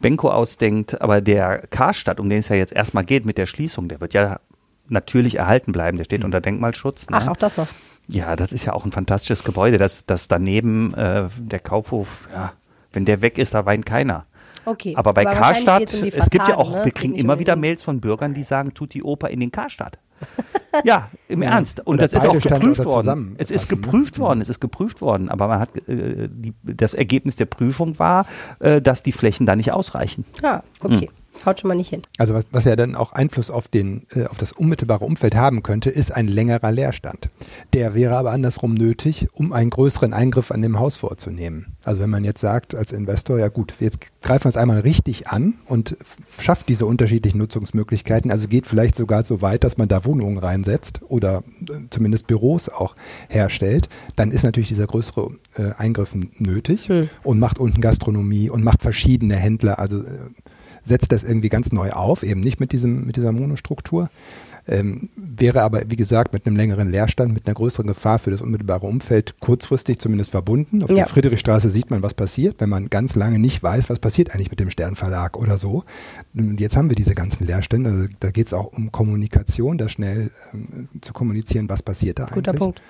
Benko ausdenkt. Aber der Karstadt, um den es ja jetzt erstmal geht mit der Schließung, der wird ja natürlich erhalten bleiben. Der steht unter Denkmalschutz. Ne? Ach, auch das noch. Ja, das ist ja auch ein fantastisches Gebäude. Das, das daneben äh, der Kaufhof, ja, wenn der weg ist, da weint keiner. Okay. Aber bei wahrscheinlich Karstadt, geht's um die es gibt ja auch, ne? wir Es kriegen immer um wieder Mails von Bürgern, die sagen, tut die Oper in den Karstadt. ja, im Ernst. Und Oder das ist auch geprüft worden. Es ist ne? geprüft worden, es ist geprüft worden. Aber man hat, äh, die, das Ergebnis der Prüfung war, äh, dass die Flächen da nicht ausreichen. Ja, okay. Haut schon mal nicht hin. Also was, was ja dann auch Einfluss auf, den, äh, auf das unmittelbare Umfeld haben könnte, ist ein längerer Leerstand. Der wäre aber andersrum nötig, um einen größeren Eingriff an dem Haus vorzunehmen. Also wenn man jetzt sagt als Investor, ja gut, jetzt greifen wir es einmal richtig an und schafft diese unterschiedlichen Nutzungsmöglichkeiten, also geht vielleicht sogar so weit, dass man da Wohnungen reinsetzt oder äh, zumindest Büros auch herstellt, dann ist natürlich dieser größere äh, Eingriff nötig und macht unten Gastronomie und macht verschiedene Händler, also äh, setzt das irgendwie ganz neu auf, eben nicht mit diesem, mit dieser Monostruktur. Ähm, wäre aber, wie gesagt, mit einem längeren Leerstand, mit einer größeren Gefahr für das unmittelbare Umfeld kurzfristig zumindest verbunden. Auf Ja. der Friedrichstraße sieht man, was passiert, wenn man ganz lange nicht weiß, was passiert eigentlich mit dem Sternverlag oder so. Und Jetzt haben wir diese ganzen Leerstände. Also da geht es auch um Kommunikation, da schnell ähm, zu kommunizieren, was passiert da Guter eigentlich. Punkt.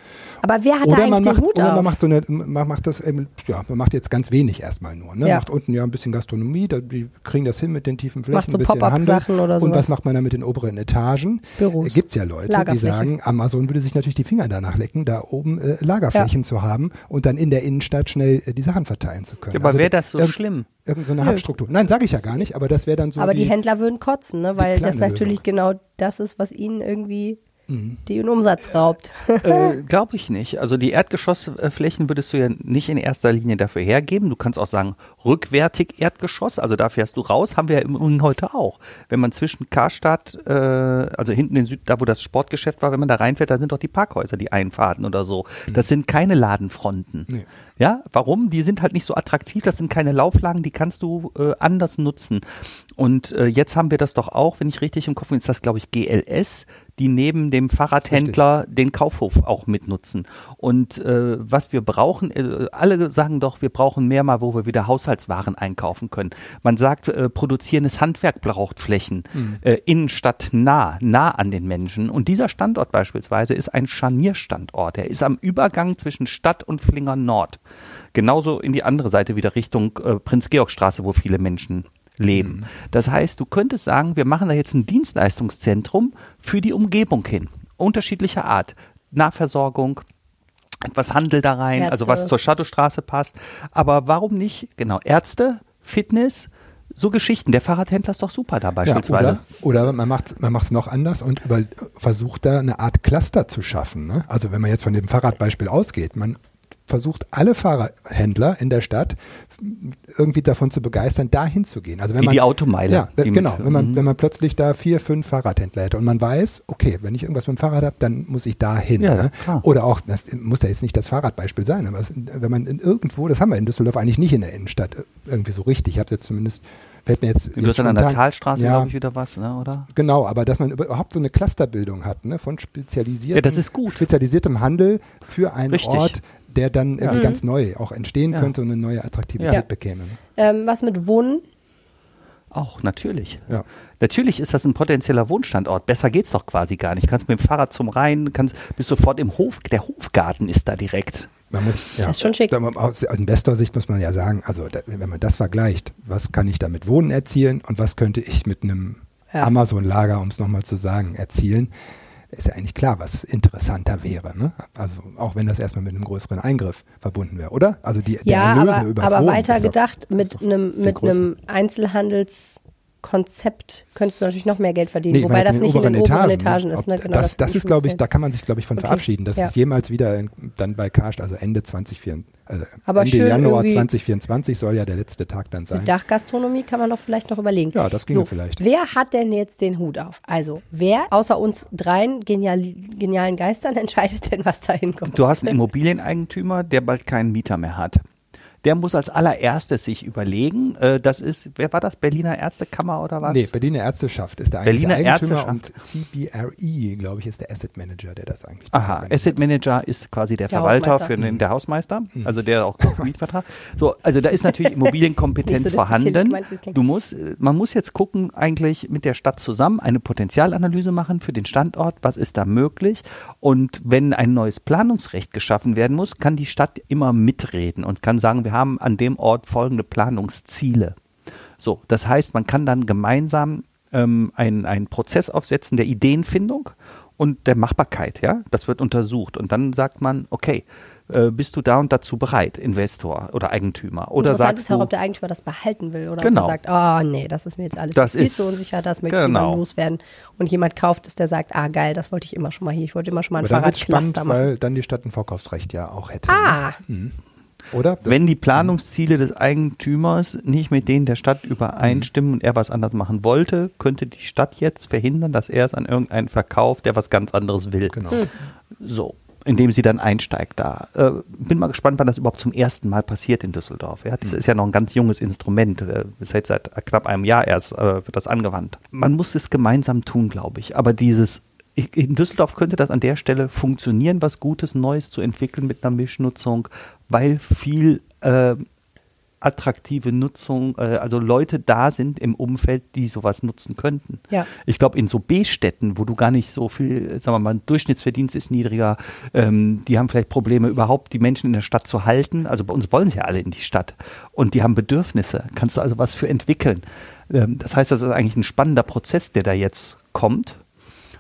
Aber wer hat da Oder eigentlich man den macht, Hut oder auf? man macht so eine, man macht das, eben, ja, man macht jetzt ganz wenig erstmal nur. Ne? Ja. Macht unten ja ein bisschen Gastronomie, da, die kriegen das hin mit den tiefen Flächen, Macht so ein bisschen Handel. Oder Und sowas. was macht man dann mit den oberen Etagen? Büros. Äh, Gibt's ja Leute, die sagen, Amazon würde sich natürlich die Finger danach lecken, da oben äh, Lagerflächen zu haben und dann in der Innenstadt schnell äh, die Sachen verteilen zu können. Ja, aber Also wäre das so irgend- schlimm? Irgend so eine Hubstruktur. Nein, sage ich ja gar nicht, aber das wäre dann so Aber die, die Händler würden kotzen, ne? weil das natürlich Lösung. genau das ist, was ihnen irgendwie Mhm. den Umsatz raubt. Äh, Glaube ich nicht. Also die Erdgeschossflächen würdest du ja nicht in erster Linie dafür hergeben. Du kannst auch sagen, rückwärtig Erdgeschoss, also da fährst du raus, haben wir ja im Übrigen heute auch. Wenn man zwischen Karstadt, äh, also hinten in Süd, da wo das Sportgeschäft war, wenn man da reinfährt, da sind doch die Parkhäuser, die Einfahrten oder so. Das sind keine Ladenfronten. Nee. Ja, warum? Die sind halt nicht so attraktiv, das sind keine Lauflagen, die kannst du äh, anders nutzen. Und äh, jetzt haben wir das doch auch, wenn ich richtig im Kopf bin, ist das, glaube ich, GLS, die neben dem Fahrradhändler den Kaufhof auch mitnutzen. Und äh, was wir brauchen, äh, alle sagen doch, wir brauchen mehr mal, wo wir wieder Haushaltswaren einkaufen können. Man sagt, äh, produzierendes Handwerk braucht Flächen, äh, Innenstadt nah, nah an den Menschen. Und dieser Standort beispielsweise ist ein Scharnierstandort. Er ist am Übergang zwischen Stadt und Flinger Nord. Genauso in die andere Seite wieder Richtung äh, Prinz-Georg-Straße, wo viele Menschen leben. Das heißt, du könntest sagen, wir machen da jetzt ein Dienstleistungszentrum für die Umgebung hin. Unterschiedlicher Art. Nahversorgung, etwas Handel da rein, also was Ärzte. zur Shadowstraße passt. Aber warum nicht, genau, Ärzte, Fitness, so Geschichten. Der Fahrradhändler ist doch super da Ja, beispielsweise. oder, oder man macht man macht's noch anders und über, versucht da eine Art Cluster zu schaffen. Ne? Also wenn man jetzt von dem Fahrradbeispiel ausgeht, man versucht alle Fahrradhändler in der Stadt irgendwie davon zu begeistern, dahin zu gehen. Also wenn Wie man, die Automeile, Ja, die genau. wenn man mhm. wenn man plötzlich da vier, fünf Fahrradhändler hätte und man weiß, okay, wenn ich irgendwas mit dem Fahrrad habe, dann muss ich da hin. Ja, ne? Oder auch, das muss ja jetzt nicht das Fahrradbeispiel sein, aber es, wenn man in irgendwo, das haben wir in Düsseldorf eigentlich nicht in der Innenstadt äh, irgendwie so richtig. Ich habe jetzt zumindest fällt mir jetzt Du jetzt hast dann an der Talstraße, ja, glaube ich, wieder was, ne, oder? Genau, aber dass man überhaupt so eine Clusterbildung hat, ne, von spezialisiertem, Ja, das ist gut. spezialisiertem Handel für einen Richtig. Ort, der dann irgendwie Mhm. ganz neu auch entstehen Ja. könnte und eine neue Attraktivität Ja. bekäme. ne? Ähm, was mit Wohnen? Auch, natürlich. Ja. Natürlich ist das ein potenzieller Wohnstandort. Besser geht's doch quasi gar nicht. Kannst mit dem Fahrrad zum Rhein, kannst, bist sofort im Hof. Der Hofgarten ist da direkt. Man muss, ja, Das ist schon schick. Aus, aus Investorsicht muss man ja sagen, also da, wenn man das vergleicht, was kann ich da mit Wohnen erzielen und was könnte ich mit einem Ja. Amazon-Lager, um es nochmal zu sagen, erzielen, ist ja eigentlich klar, was interessanter wäre. Ne? Also auch wenn das erstmal mit einem größeren Eingriff verbunden wäre, oder? Also die, der Ja, Erlöse aber, übers aber Wohnen weiter doch- gedacht, mit einem mit einem Einzelhandelskonzept könntest du natürlich noch mehr Geld verdienen, Nee, wobei das nicht in den oberen Etagen ne? ist. Ob- Ne? Genau, das, das würde ist, glaube ich, da kann man sich, glaube ich, von Okay. verabschieden, dass Ja. es jemals wieder in, dann bei Karstadt, also Ende 2024, also Aber Ende Januar irgendwie- 2024 soll ja der letzte Tag dann sein. Dachgastronomie kann man doch vielleicht noch überlegen. Ja, das ginge so, vielleicht. Wer hat denn jetzt den Hut auf? Also, wer außer uns dreien genial, genialen Geistern entscheidet denn, was da hinkommt? Du hast einen Immobilieneigentümer, der bald keinen Mieter mehr hat. Der muss als allererstes sich überlegen, äh, das ist, wer war das, Berliner Ärztekammer oder was? Nee, Berliner Ärzteschaft ist der eigentliche Berliner Eigentümer Ärzteschaft. und CBRE, glaube ich, ist der Asset Manager, der das eigentlich Aha. Asset Manager ist quasi der, Der Verwalter für den, der Hausmeister, Mhm. also der auch Mietvertrag. So, also da ist natürlich Immobilienkompetenz so vorhanden. Du musst, äh, man muss jetzt gucken, eigentlich mit der Stadt zusammen eine Potenzialanalyse machen für den Standort. Was ist da möglich? Und wenn ein neues Planungsrecht geschaffen werden muss, kann die Stadt immer mitreden und kann sagen, wir haben an dem Ort folgende Planungsziele. So, das heißt, man kann dann gemeinsam ähm, einen, einen Prozess aufsetzen der Ideenfindung und der Machbarkeit, ja. Das wird untersucht und dann sagt man, okay, äh, bist du da und dazu bereit, Investor oder Eigentümer? Oder sagst ist auch, du, ob der Eigentümer das behalten will oder Genau. ob er sagt, oh nee, das ist mir jetzt alles Das viel ist- zu unsicher, das möchte ich genau. jemand loswerden. Und jemand kauft es, der sagt, ah geil, das wollte ich immer schon mal hier, ich wollte immer schon mal ein Aber dann wird spannend, machen. weil dann die Stadt ein Vorkaufsrecht ja auch hätte. Ah, Ne? Oder? Das- wenn die Planungsziele des Eigentümers nicht mit denen der Stadt übereinstimmen und er was anders machen wollte, könnte die Stadt jetzt verhindern, dass er es an irgendeinen verkauft, der was ganz anderes will. Genau. So, indem sie dann einsteigt da. Äh, bin mal gespannt, wann das überhaupt zum ersten Mal passiert in Düsseldorf. Ja, das ist ja noch ein ganz junges Instrument. Äh, ist jetzt seit knapp einem Jahr erst äh, wird das angewandt. Man muss es gemeinsam tun, glaube ich. Aber dieses in Düsseldorf könnte das an der Stelle funktionieren, was Gutes Neues zu entwickeln mit einer Mischnutzung, weil viel äh, attraktive Nutzung, äh, also Leute da sind im Umfeld, die sowas nutzen könnten. Ja. Ich glaube, in so B-Städten, wo du gar nicht so viel, sagen wir mal, Durchschnittsverdienst ist niedriger, ähm, die haben vielleicht Probleme überhaupt, die Menschen in der Stadt zu halten. Also bei uns wollen sie ja alle in die Stadt und die haben Bedürfnisse. Kannst du also was für entwickeln. Ähm, das heißt, das ist eigentlich ein spannender Prozess, der da jetzt kommt.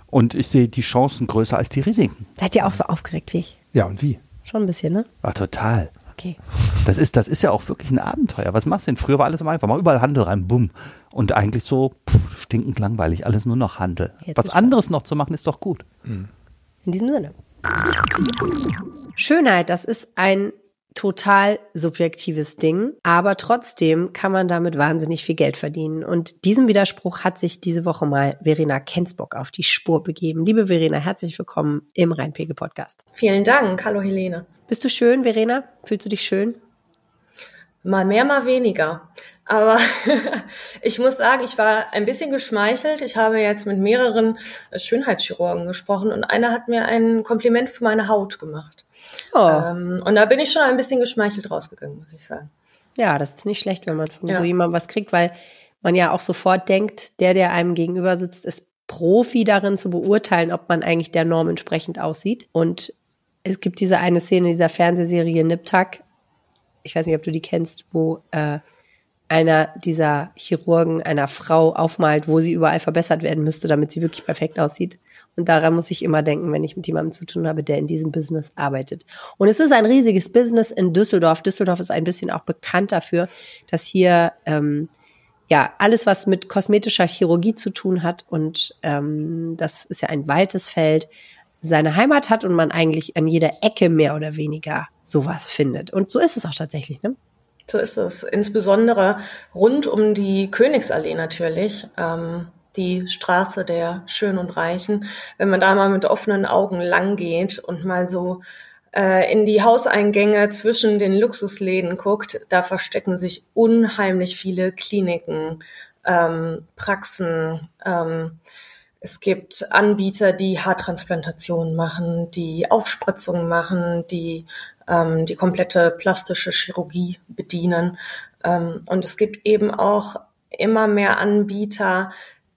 Und ich sehe die Chancen größer als die Risiken. seid ihr auch so aufgeregt wie ich? Ja, und wie? Schon ein bisschen, ne? Ah, total. Okay. Das ist, das ist ja auch wirklich ein Abenteuer. Was machst du denn? Früher war alles immer einfach. Mal überall Handel rein, bumm. Und eigentlich so pff, stinkend langweilig. Alles nur noch Handel. Jetzt Was anderes noch zu machen, ist doch gut. In diesem Sinne. Schönheit, das ist ein total subjektives Ding, aber trotzdem kann man damit wahnsinnig viel Geld verdienen. Und diesem Widerspruch hat sich diese Woche mal Verena Kensbock auf die Spur begeben. Liebe Verena, herzlich willkommen im Rheinpegel-Podcast. Vielen Dank. Hallo Helene. Bist du schön, Verena? Fühlst du dich schön? Mal mehr, mal weniger. Aber ich muss sagen, ich war ein bisschen geschmeichelt. Ich habe jetzt mit mehreren Schönheitschirurgen gesprochen und einer hat mir ein Kompliment für meine Haut gemacht. Oh, Ähm, und da bin ich schon ein bisschen geschmeichelt rausgegangen, muss ich sagen. ja, das ist nicht schlecht, wenn man von Ja. so jemandem was kriegt, weil man ja auch sofort denkt, der, der einem gegenüber sitzt, ist Profi darin zu beurteilen, ob man eigentlich der Norm entsprechend aussieht. Und es gibt diese eine Szene dieser Fernsehserie Nip Tuck. Ich weiß nicht, ob du die kennst, wo äh, einer dieser Chirurgen einer Frau aufmalt, wo sie überall verbessert werden müsste, damit sie wirklich perfekt aussieht. Und daran muss ich immer denken, wenn ich mit jemandem zu tun habe, der in diesem Business arbeitet. Und es ist ein riesiges Business in Düsseldorf. Düsseldorf ist ein bisschen auch bekannt dafür, dass hier ähm, ja alles, was mit kosmetischer Chirurgie zu tun hat, und ähm, das ist ja ein weites Feld, seine Heimat hat und man eigentlich an jeder Ecke mehr oder weniger sowas findet. Und so ist es auch tatsächlich, ne? So ist es. Insbesondere rund um die Königsallee natürlich. Ähm, die Straße der Schönen und Reichen. Wenn man da mal mit offenen Augen lang geht und mal so äh, in die Hauseingänge zwischen den Luxusläden guckt, da verstecken sich unheimlich viele Kliniken, ähm, Praxen. Ähm, es gibt Anbieter, die Haartransplantationen machen, die Aufspritzungen machen, die ähm, die komplette plastische Chirurgie bedienen. Ähm, und es gibt eben auch immer mehr Anbieter,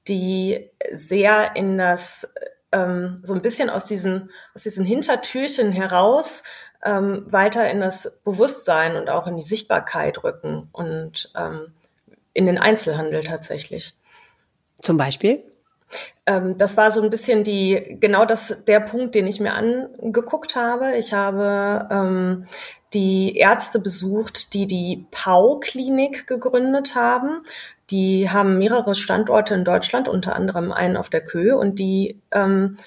die sehr in das ähm, so ein bisschen aus diesen aus diesen Hintertürchen heraus ähm, weiter in das Bewusstsein und auch in die Sichtbarkeit rücken und ähm, in den Einzelhandel tatsächlich. Zum Beispiel? Ähm, das war so ein bisschen die, genau das, der Punkt, den ich mir angeguckt habe. Ich habe ähm, die Ärzte besucht, die die Pau-Klinik gegründet haben. Die haben mehrere Standorte in Deutschland, unter anderem einen auf der Köhe und die ähm,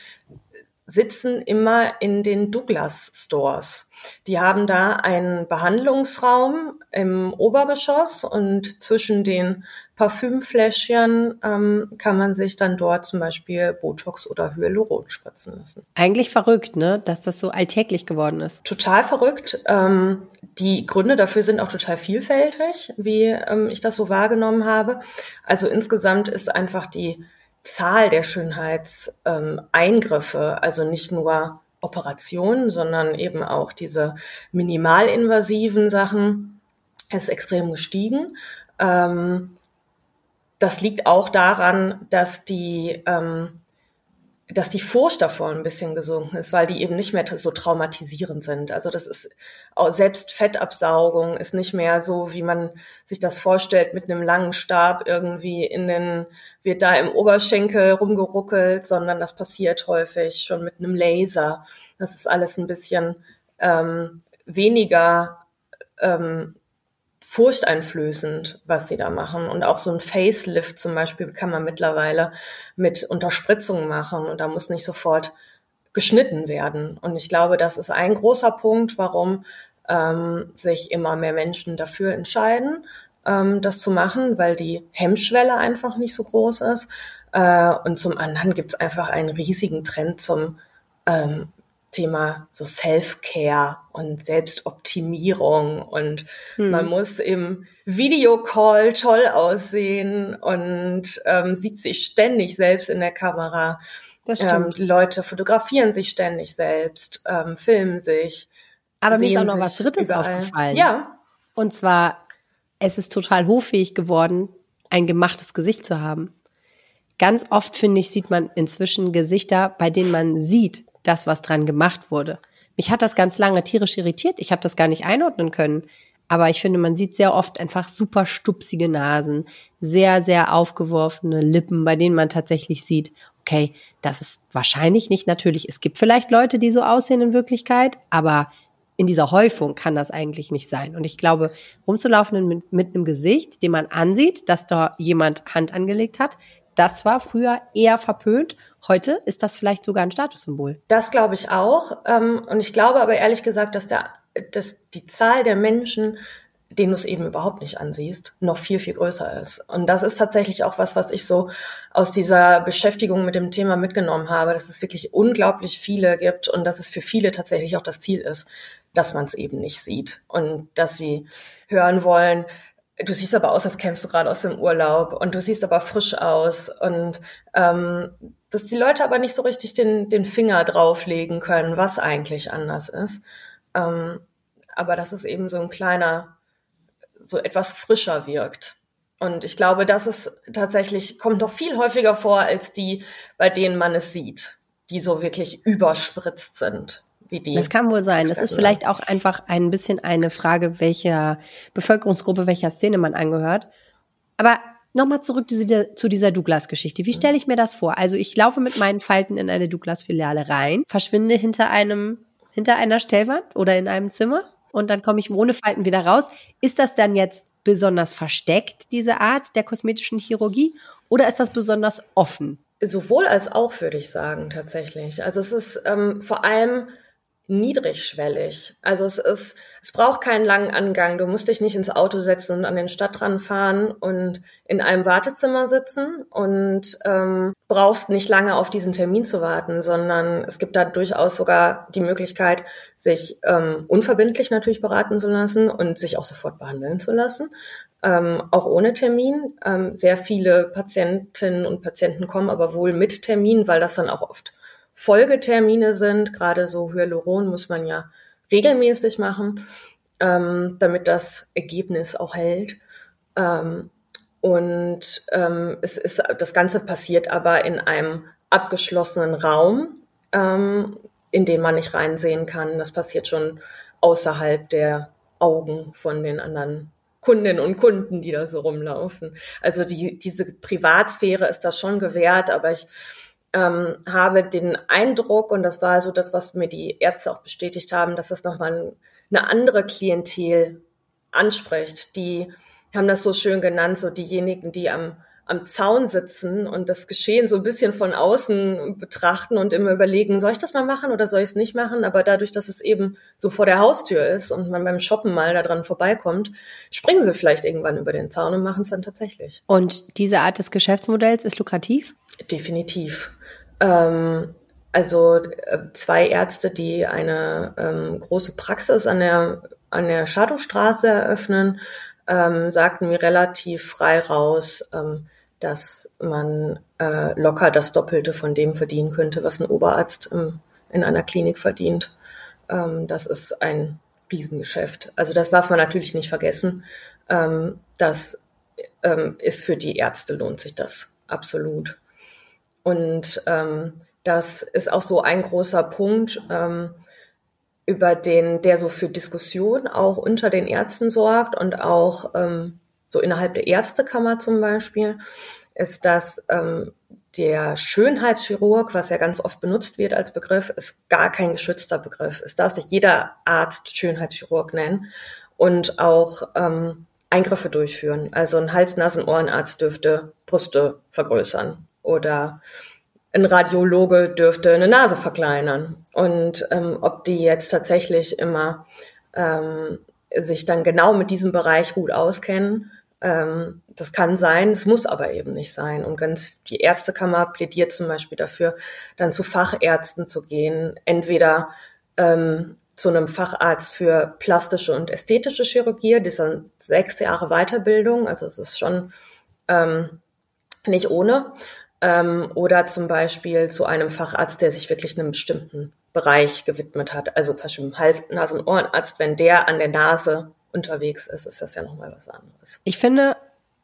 sitzen immer in den Douglas Stores. Die haben da einen Behandlungsraum im Obergeschoss und zwischen den Parfümfläschchen ähm, kann man sich dann dort zum Beispiel Botox oder Hyaluron spritzen lassen. Eigentlich verrückt, ne, dass das so alltäglich geworden ist. Total verrückt. Ähm, die Gründe dafür sind auch total vielfältig, wie ähm, ich das so wahrgenommen habe. Also insgesamt ist einfach die Zahl der Schönheitseingriffe, also nicht nur Operationen, sondern eben auch diese minimalinvasiven Sachen, ist extrem gestiegen. Ähm, das liegt auch daran, dass die ähm, dass die Furcht davor ein bisschen gesunken ist, weil die eben nicht mehr so traumatisierend sind. Also das ist selbst Fettabsaugung ist nicht mehr so, wie man sich das vorstellt, mit einem langen Stab irgendwie in den, wird da im Oberschenkel rumgeruckelt, sondern das passiert häufig schon mit einem Laser. Das ist alles ein bisschen ähm, weniger ähm, furchteinflößend, was sie da machen. Und auch so ein Facelift zum Beispiel kann man mittlerweile mit Unterspritzung machen und da muss nicht sofort geschnitten werden. Und ich glaube, das ist ein großer Punkt, warum ähm, sich immer mehr Menschen dafür entscheiden, ähm, das zu machen, weil die Hemmschwelle einfach nicht so groß ist. Äh, und zum anderen gibt es einfach einen riesigen Trend zum ähm, Thema so Self-Care und Selbstoptimierung und hm. man muss im Videocall toll aussehen und ähm, sieht sich ständig selbst in der Kamera. Das stimmt. Ähm, Leute fotografieren sich ständig selbst, ähm, filmen sich. Aber mir ist auch noch was Drittes überall. aufgefallen. Ja. Und zwar, es ist total hochfähig geworden, ein gemachtes Gesicht zu haben. Ganz oft, finde ich, sieht man inzwischen Gesichter, bei denen man sieht, das, was dran gemacht wurde. Mich hat das ganz lange tierisch irritiert. Ich habe das gar nicht einordnen können. Aber ich finde, man sieht sehr oft einfach super stupsige Nasen, sehr, sehr aufgeworfene Lippen, bei denen man tatsächlich sieht, okay, das ist wahrscheinlich nicht natürlich. Es gibt vielleicht Leute, die so aussehen in Wirklichkeit, aber in dieser Häufung kann das eigentlich nicht sein. Und ich glaube, rumzulaufen mit, mit einem Gesicht, dem man ansieht, dass da jemand Hand angelegt hat, das war früher eher verpönt. Heute ist das vielleicht sogar ein Statussymbol. Das glaube ich auch. Ähm, und ich glaube aber ehrlich gesagt, dass, der, dass die Zahl der Menschen, denen du es eben überhaupt nicht ansiehst, noch viel, viel größer ist. Und das ist tatsächlich auch was, was ich so aus dieser Beschäftigung mit dem Thema mitgenommen habe, dass es wirklich unglaublich viele gibt und dass es für viele tatsächlich auch das Ziel ist, dass man es eben nicht sieht und dass sie hören wollen, du siehst aber aus, als kämst du gerade aus dem Urlaub und du siehst aber frisch aus und ähm, dass die Leute aber nicht so richtig den, den Finger drauflegen können, was eigentlich anders ist. Ähm, aber dass es eben so ein kleiner, so etwas frischer wirkt. Und ich glaube, das ist tatsächlich, kommt noch viel häufiger vor als die, bei denen man es sieht, die so wirklich überspritzt sind wie die. Das kann wohl sein. Das ist vielleicht auch einfach ein bisschen eine Frage, welcher Bevölkerungsgruppe, welcher Szene man angehört. Aber nochmal zurück zu dieser Douglas-Geschichte. Wie stelle ich mir das vor? Also ich laufe mit meinen Falten in eine Douglas-Filiale rein, verschwinde hinter einem, hinter einer Stellwand oder in einem Zimmer und dann komme ich ohne Falten wieder raus. Ist das dann jetzt besonders versteckt, diese Art der kosmetischen Chirurgie? Oder ist das besonders offen? Sowohl als auch, würde ich sagen, tatsächlich. Also es ist ähm, vor allem niedrigschwellig. Also es ist, es braucht keinen langen Angang. Du musst dich nicht ins Auto setzen und an den Stadtrand fahren und in einem Wartezimmer sitzen und ähm, brauchst nicht lange auf diesen Termin zu warten, sondern es gibt da durchaus sogar die Möglichkeit, sich ähm, unverbindlich natürlich beraten zu lassen und sich auch sofort behandeln zu lassen. Ähm, auch ohne Termin. Ähm, sehr viele Patientinnen und Patienten kommen aber wohl mit Termin, weil das dann auch oft Folgetermine sind. Gerade so Hyaluron muss man ja regelmäßig machen, ähm, damit das Ergebnis auch hält. Ähm, und ähm, es ist, das Ganze passiert aber in einem abgeschlossenen Raum, ähm, in den man nicht reinsehen kann. Das passiert schon außerhalb der Augen von den anderen Kundinnen und Kunden, die da so rumlaufen. Also die, diese Privatsphäre ist da schon gewährt, aber ich ähm, habe den Eindruck, und das war so das, was mir die Ärzte auch bestätigt haben, dass das nochmal eine andere Klientel anspricht. Die haben das so schön genannt, so diejenigen, die am am Zaun sitzen und das Geschehen so ein bisschen von außen betrachten und immer überlegen, soll ich das mal machen oder soll ich es nicht machen? Aber dadurch, dass es eben so vor der Haustür ist und man beim Shoppen mal da dran vorbeikommt, springen sie vielleicht irgendwann über den Zaun und machen es dann tatsächlich. Und diese Art des Geschäftsmodells ist lukrativ? Definitiv. Ähm, also äh, zwei Ärzte, die eine ähm, große Praxis an der an der Schadowstraße eröffnen, ähm, sagten mir relativ frei raus, ähm, dass man äh, locker das Doppelte von dem verdienen könnte, was ein Oberarzt ähm, in einer Klinik verdient. Ähm, das ist ein Riesengeschäft. Also das darf man natürlich nicht vergessen. Ähm, das ähm, ist für die Ärzte lohnt sich das absolut. Und ähm, das ist auch so ein großer Punkt, ähm, über den, der so für Diskussion auch unter den Ärzten sorgt und auch ähm, so innerhalb der Ärztekammer zum Beispiel, ist, dass ähm, der Schönheitschirurg, was ja ganz oft benutzt wird als Begriff, ist gar kein geschützter Begriff. Es darf sich jeder Arzt Schönheitschirurg nennen und auch ähm, Eingriffe durchführen. Also ein Hals-Nasen-Ohrenarzt dürfte Brüste vergrößern oder ein Radiologe dürfte eine Nase verkleinern. Und ähm, ob die jetzt tatsächlich immer ähm, sich dann genau mit diesem Bereich gut auskennen, ähm, das kann sein, es muss aber eben nicht sein. Und ganz die Ärztekammer plädiert zum Beispiel dafür, dann zu Fachärzten zu gehen, entweder ähm, zu einem Facharzt für plastische und ästhetische Chirurgie, das sind sechs Jahre Weiterbildung, also es ist schon ähm, nicht ohne ähm, oder zum Beispiel zu einem Facharzt, der sich wirklich einem bestimmten Bereich gewidmet hat. Also zum Beispiel Hals-, Nasen- und Ohrenarzt, wenn der an der Nase unterwegs ist, ist das ja nochmal was anderes. Ich finde,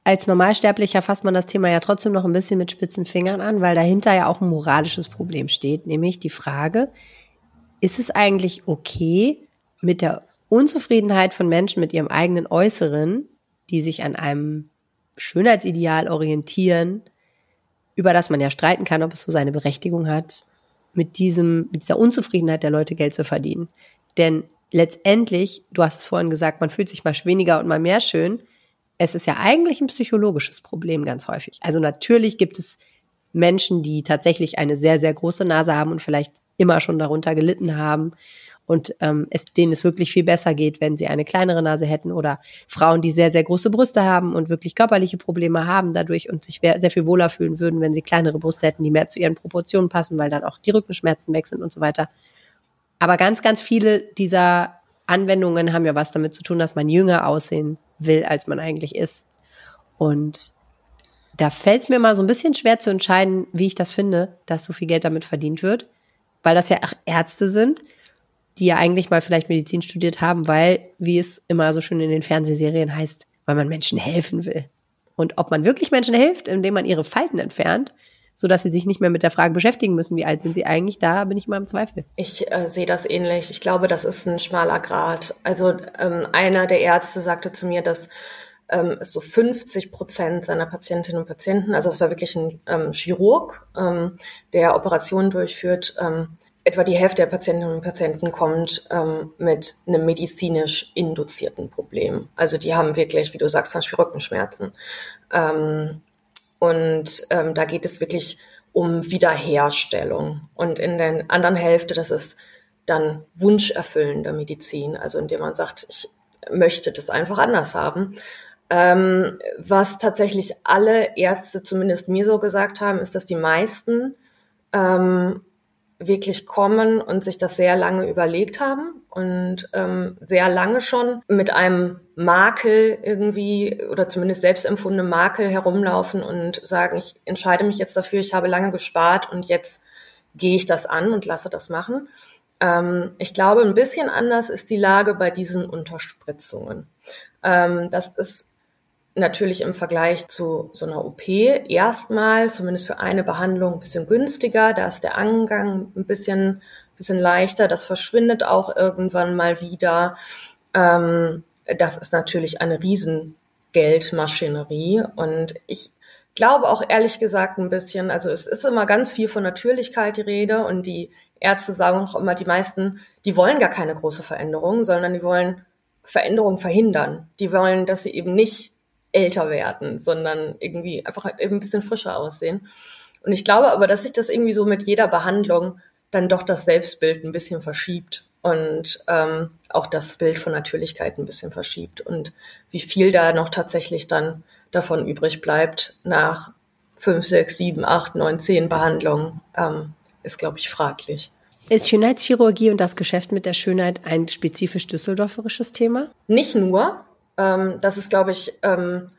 als Normalsterblicher fasst man das Thema ja trotzdem noch ein bisschen mit spitzen Fingern an, weil dahinter ja auch ein moralisches Problem steht, nämlich die Frage, ist es eigentlich okay, mit der Unzufriedenheit von Menschen mit ihrem eigenen Äußeren, die sich an einem Schönheitsideal orientieren, über das man ja streiten kann, ob es so seine Berechtigung hat, mit diesem, mit dieser Unzufriedenheit der Leute Geld zu verdienen. Denn letztendlich, du hast es vorhin gesagt, man fühlt sich mal weniger und mal mehr schön. Es ist ja eigentlich ein psychologisches Problem ganz häufig. Also natürlich gibt es Menschen, die tatsächlich eine sehr, sehr große Nase haben und vielleicht immer schon darunter gelitten haben und ähm, es, denen es wirklich viel besser geht, wenn sie eine kleinere Nase hätten oder Frauen, die sehr, sehr große Brüste haben und wirklich körperliche Probleme haben dadurch und sich sehr viel wohler fühlen würden, wenn sie kleinere Brüste hätten, die mehr zu ihren Proportionen passen, weil dann auch die Rückenschmerzen weg sind und so weiter. Aber ganz, ganz viele dieser Anwendungen haben ja was damit zu tun, dass man jünger aussehen will, als man eigentlich ist. Und da fällt es mir mal so ein bisschen schwer zu entscheiden, wie ich das finde, dass so viel Geld damit verdient wird, weil das ja auch Ärzte sind die ja eigentlich mal vielleicht Medizin studiert haben, weil, wie es immer so schön in den Fernsehserien heißt, weil man Menschen helfen will. Und ob man wirklich Menschen hilft, indem man ihre Falten entfernt, sodass sie sich nicht mehr mit der Frage beschäftigen müssen, wie alt sind sie eigentlich. Da bin ich mal im Zweifel. Ich äh, sehe das ähnlich. Ich glaube, das ist ein schmaler Grad. Also ähm, einer der Ärzte sagte zu mir, dass ähm, es so 50 Prozent seiner Patientinnen und Patienten, also es war wirklich ein ähm, Chirurg, ähm, der Operationen durchführt, ähm, etwa die Hälfte der Patientinnen und Patienten kommt ähm, mit einem medizinisch induzierten Problem. Also die haben wirklich, wie du sagst, zum Beispiel Rückenschmerzen. Ähm, und ähm, da geht es wirklich um Wiederherstellung. Und in der anderen Hälfte, das ist dann wunscherfüllende Medizin, also indem man sagt, ich möchte das einfach anders haben. Ähm, was tatsächlich alle Ärzte, zumindest mir so gesagt haben, ist, dass die meisten ähm, wirklich kommen und sich das sehr lange überlegt haben und ähm, sehr lange schon mit einem Makel irgendwie oder zumindest selbstempfundene Makel herumlaufen und sagen, ich entscheide mich jetzt dafür, ich habe lange gespart und jetzt gehe ich das an und lasse das machen. Ähm, ich glaube, ein bisschen anders ist die Lage bei diesen Unterspritzungen. Ähm, das ist natürlich im Vergleich zu so einer OP erstmal, zumindest für eine Behandlung, ein bisschen günstiger. Da ist der Angang ein bisschen, bisschen leichter. Das verschwindet auch irgendwann mal wieder. Ähm, das ist natürlich eine Riesengeldmaschinerie. Und ich glaube auch ehrlich gesagt ein bisschen, also es ist immer ganz viel von Natürlichkeit die Rede und die Ärzte sagen auch immer, die meisten, die wollen gar keine große Veränderung, sondern die wollen Veränderung verhindern. Die wollen, dass sie eben nicht älter werden, sondern irgendwie einfach eben ein bisschen frischer aussehen. Und ich glaube aber, dass sich das irgendwie so mit jeder Behandlung dann doch das Selbstbild ein bisschen verschiebt und ähm, auch das Bild von Natürlichkeit ein bisschen verschiebt. Und wie viel da noch tatsächlich dann davon übrig bleibt nach fünf, sechs, sieben, acht, neun, zehn Behandlungen, ähm, ist, glaube ich, fraglich. Ist Schönheitschirurgie und das Geschäft mit der Schönheit ein spezifisch düsseldorferisches Thema? Nicht nur, ähm, das ist, glaube ich, ähm,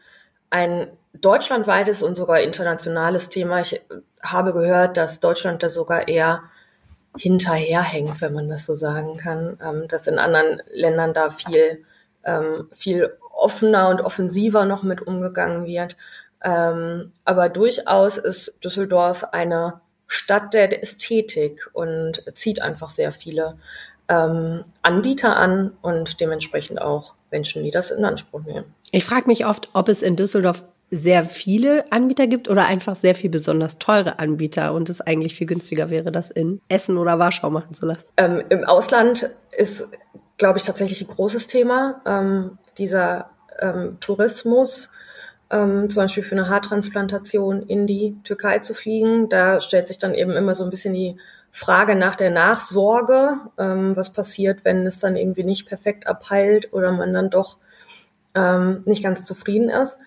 ein deutschlandweites und sogar internationales Thema. Ich habe gehört, dass Deutschland da sogar eher hinterherhängt, wenn man das so sagen kann, ähm, dass in anderen Ländern da viel, ähm, viel offener und offensiver noch mit umgegangen wird. Ähm, aber durchaus ist Düsseldorf eine Stadt der Ästhetik und zieht einfach sehr viele ähm, Anbieter an und dementsprechend auch Menschen, die das in Anspruch nehmen. Ich frage mich oft, ob es in Düsseldorf sehr viele Anbieter gibt oder einfach sehr viel besonders teure Anbieter und es eigentlich viel günstiger wäre, das in Essen oder Warschau machen zu lassen. Ähm, Im Ausland ist, glaube ich, tatsächlich ein großes Thema. Ähm, dieser ähm, Tourismus, ähm, zum Beispiel für eine Haartransplantation in die Türkei zu fliegen, da stellt sich dann eben immer so ein bisschen die Frage nach der Nachsorge, ähm, was passiert, wenn es dann irgendwie nicht perfekt abheilt oder man dann doch ähm, nicht ganz zufrieden ist.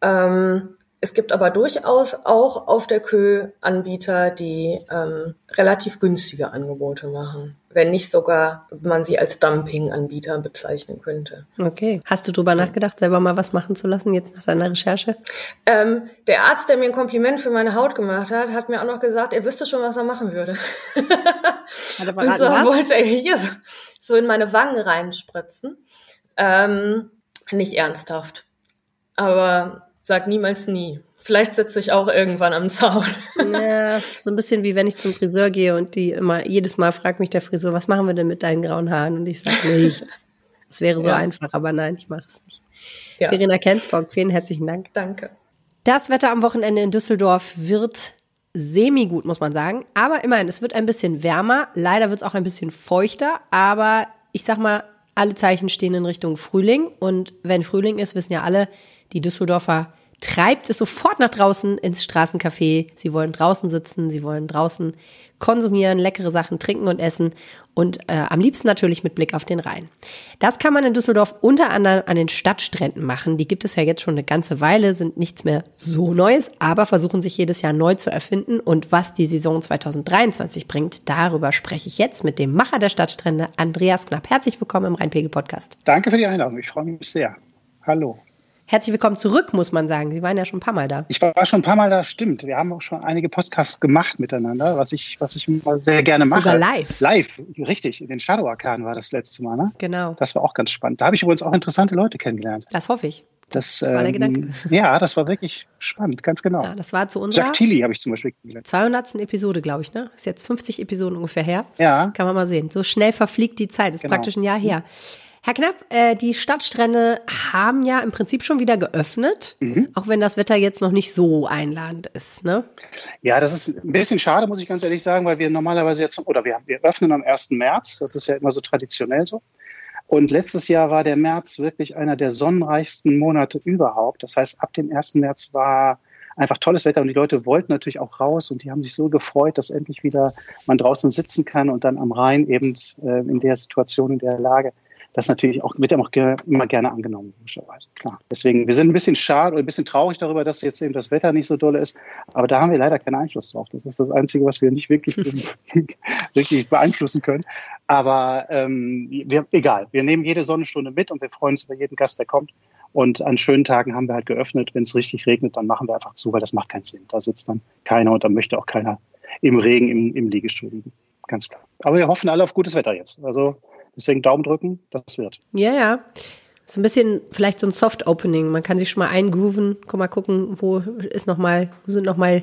Ähm, es gibt aber durchaus auch auf der Kö Anbieter, die ähm, relativ günstige Angebote machen. Wenn nicht sogar man sie als Dumping-Anbieter bezeichnen könnte. Okay. Hast du drüber nachgedacht, selber mal was machen zu lassen, jetzt nach deiner Recherche? Ähm, der Arzt, der mir ein Kompliment für meine Haut gemacht hat, hat mir auch noch gesagt, er wüsste schon, was er machen würde. Hat er Und so was? wollte er hier so, so in meine Wangen reinspritzen. Ähm, nicht ernsthaft. Aber Sag niemals nie. Vielleicht setze ich auch irgendwann am Zaun. Ja, so ein bisschen wie wenn ich zum Friseur gehe und die immer, jedes Mal fragt mich der Friseur, was machen wir denn mit deinen grauen Haaren? Und ich sage nichts. Es wäre so ja. einfach, aber nein, ich mache es nicht. Ja. Verena Kensbock, vielen herzlichen Dank. Danke. Das Wetter am Wochenende in Düsseldorf wird semi-gut, muss man sagen. Aber immerhin, es wird ein bisschen wärmer. Leider wird es auch ein bisschen feuchter. Aber ich sag mal, alle Zeichen stehen in Richtung Frühling. Und wenn Frühling ist, wissen ja alle, die Düsseldorfer treibt es sofort nach draußen ins Straßencafé. Sie wollen draußen sitzen, sie wollen draußen konsumieren, leckere Sachen trinken und essen und äh, am liebsten natürlich mit Blick auf den Rhein. Das kann man in Düsseldorf unter anderem an den Stadtstränden machen. Die gibt es ja jetzt schon eine ganze Weile, sind nichts mehr so Neues, aber versuchen sich jedes Jahr neu zu erfinden. Und was die Saison 2023 bringt, darüber spreche ich jetzt mit dem Macher der Stadtstrände, Andreas Knapp. Herzlich willkommen im Rheinpegel-Podcast. Danke für die Einladung. Ich freue mich sehr. Hallo. Herzlich willkommen zurück, muss man sagen. Sie waren ja schon ein paar Mal da. Ich war schon ein paar Mal da, stimmt. Wir haben auch schon einige Podcasts gemacht miteinander, was ich, was ich immer sehr gerne mache. Sogar live. Live, richtig. In den Shadow Arkaden war das letzte Mal, ne? Genau. Das war auch ganz spannend. Da habe ich übrigens auch interessante Leute kennengelernt. Das hoffe ich. Das, Das war der ähm, Gedanke. Ja, das war wirklich spannend, ganz genau. Ja, das war zu unserer Jack Tilly habe ich zum Beispiel kennengelernt. 200. Episode, glaube ich, ne? Ist jetzt 50 Episoden ungefähr her. Ja. Kann man mal sehen. So schnell verfliegt die Zeit. Ist Genau. praktisch ein Jahr her. Herr Knapp, äh, die Stadtstrände haben ja im Prinzip schon wieder geöffnet, Mhm. auch wenn das Wetter jetzt noch nicht so einladend ist, ne? Ja, das ist ein bisschen schade, muss ich ganz ehrlich sagen, weil wir normalerweise jetzt, oder wir, wir öffnen am 1. März, das ist ja immer so traditionell so. Und letztes Jahr war der März wirklich einer der sonnenreichsten Monate überhaupt. Das heißt, ab dem 1. März war einfach tolles Wetter und die Leute wollten natürlich auch raus und die haben sich so gefreut, dass endlich wieder man draußen sitzen kann und dann am Rhein eben äh, in der Situation, in der Lage. Das natürlich auch, wird ja auch immer gerne angenommen, logischerweise, klar. Deswegen, wir sind ein bisschen schade oder ein bisschen traurig darüber, dass jetzt eben das Wetter nicht so dolle ist. Aber da haben wir leider keinen Einfluss drauf. Das ist das Einzige, was wir nicht wirklich, wirklich beeinflussen können. Aber ähm, wir, egal, wir nehmen jede Sonnenstunde mit und wir freuen uns über jeden Gast, der kommt. Und an schönen Tagen haben wir halt geöffnet. Wenn es richtig regnet, dann machen wir einfach zu, weil das macht keinen Sinn. Da sitzt dann keiner und dann möchte auch keiner im Regen im, im Liegestuhl liegen. Ganz klar. Aber wir hoffen alle auf gutes Wetter jetzt. Also deswegen Daumen drücken, das wird. Ja, ja. So ein bisschen vielleicht so ein Soft-Opening. Man kann sich schon mal eingrooven, guck mal gucken, wo ist noch mal, wo sind noch mal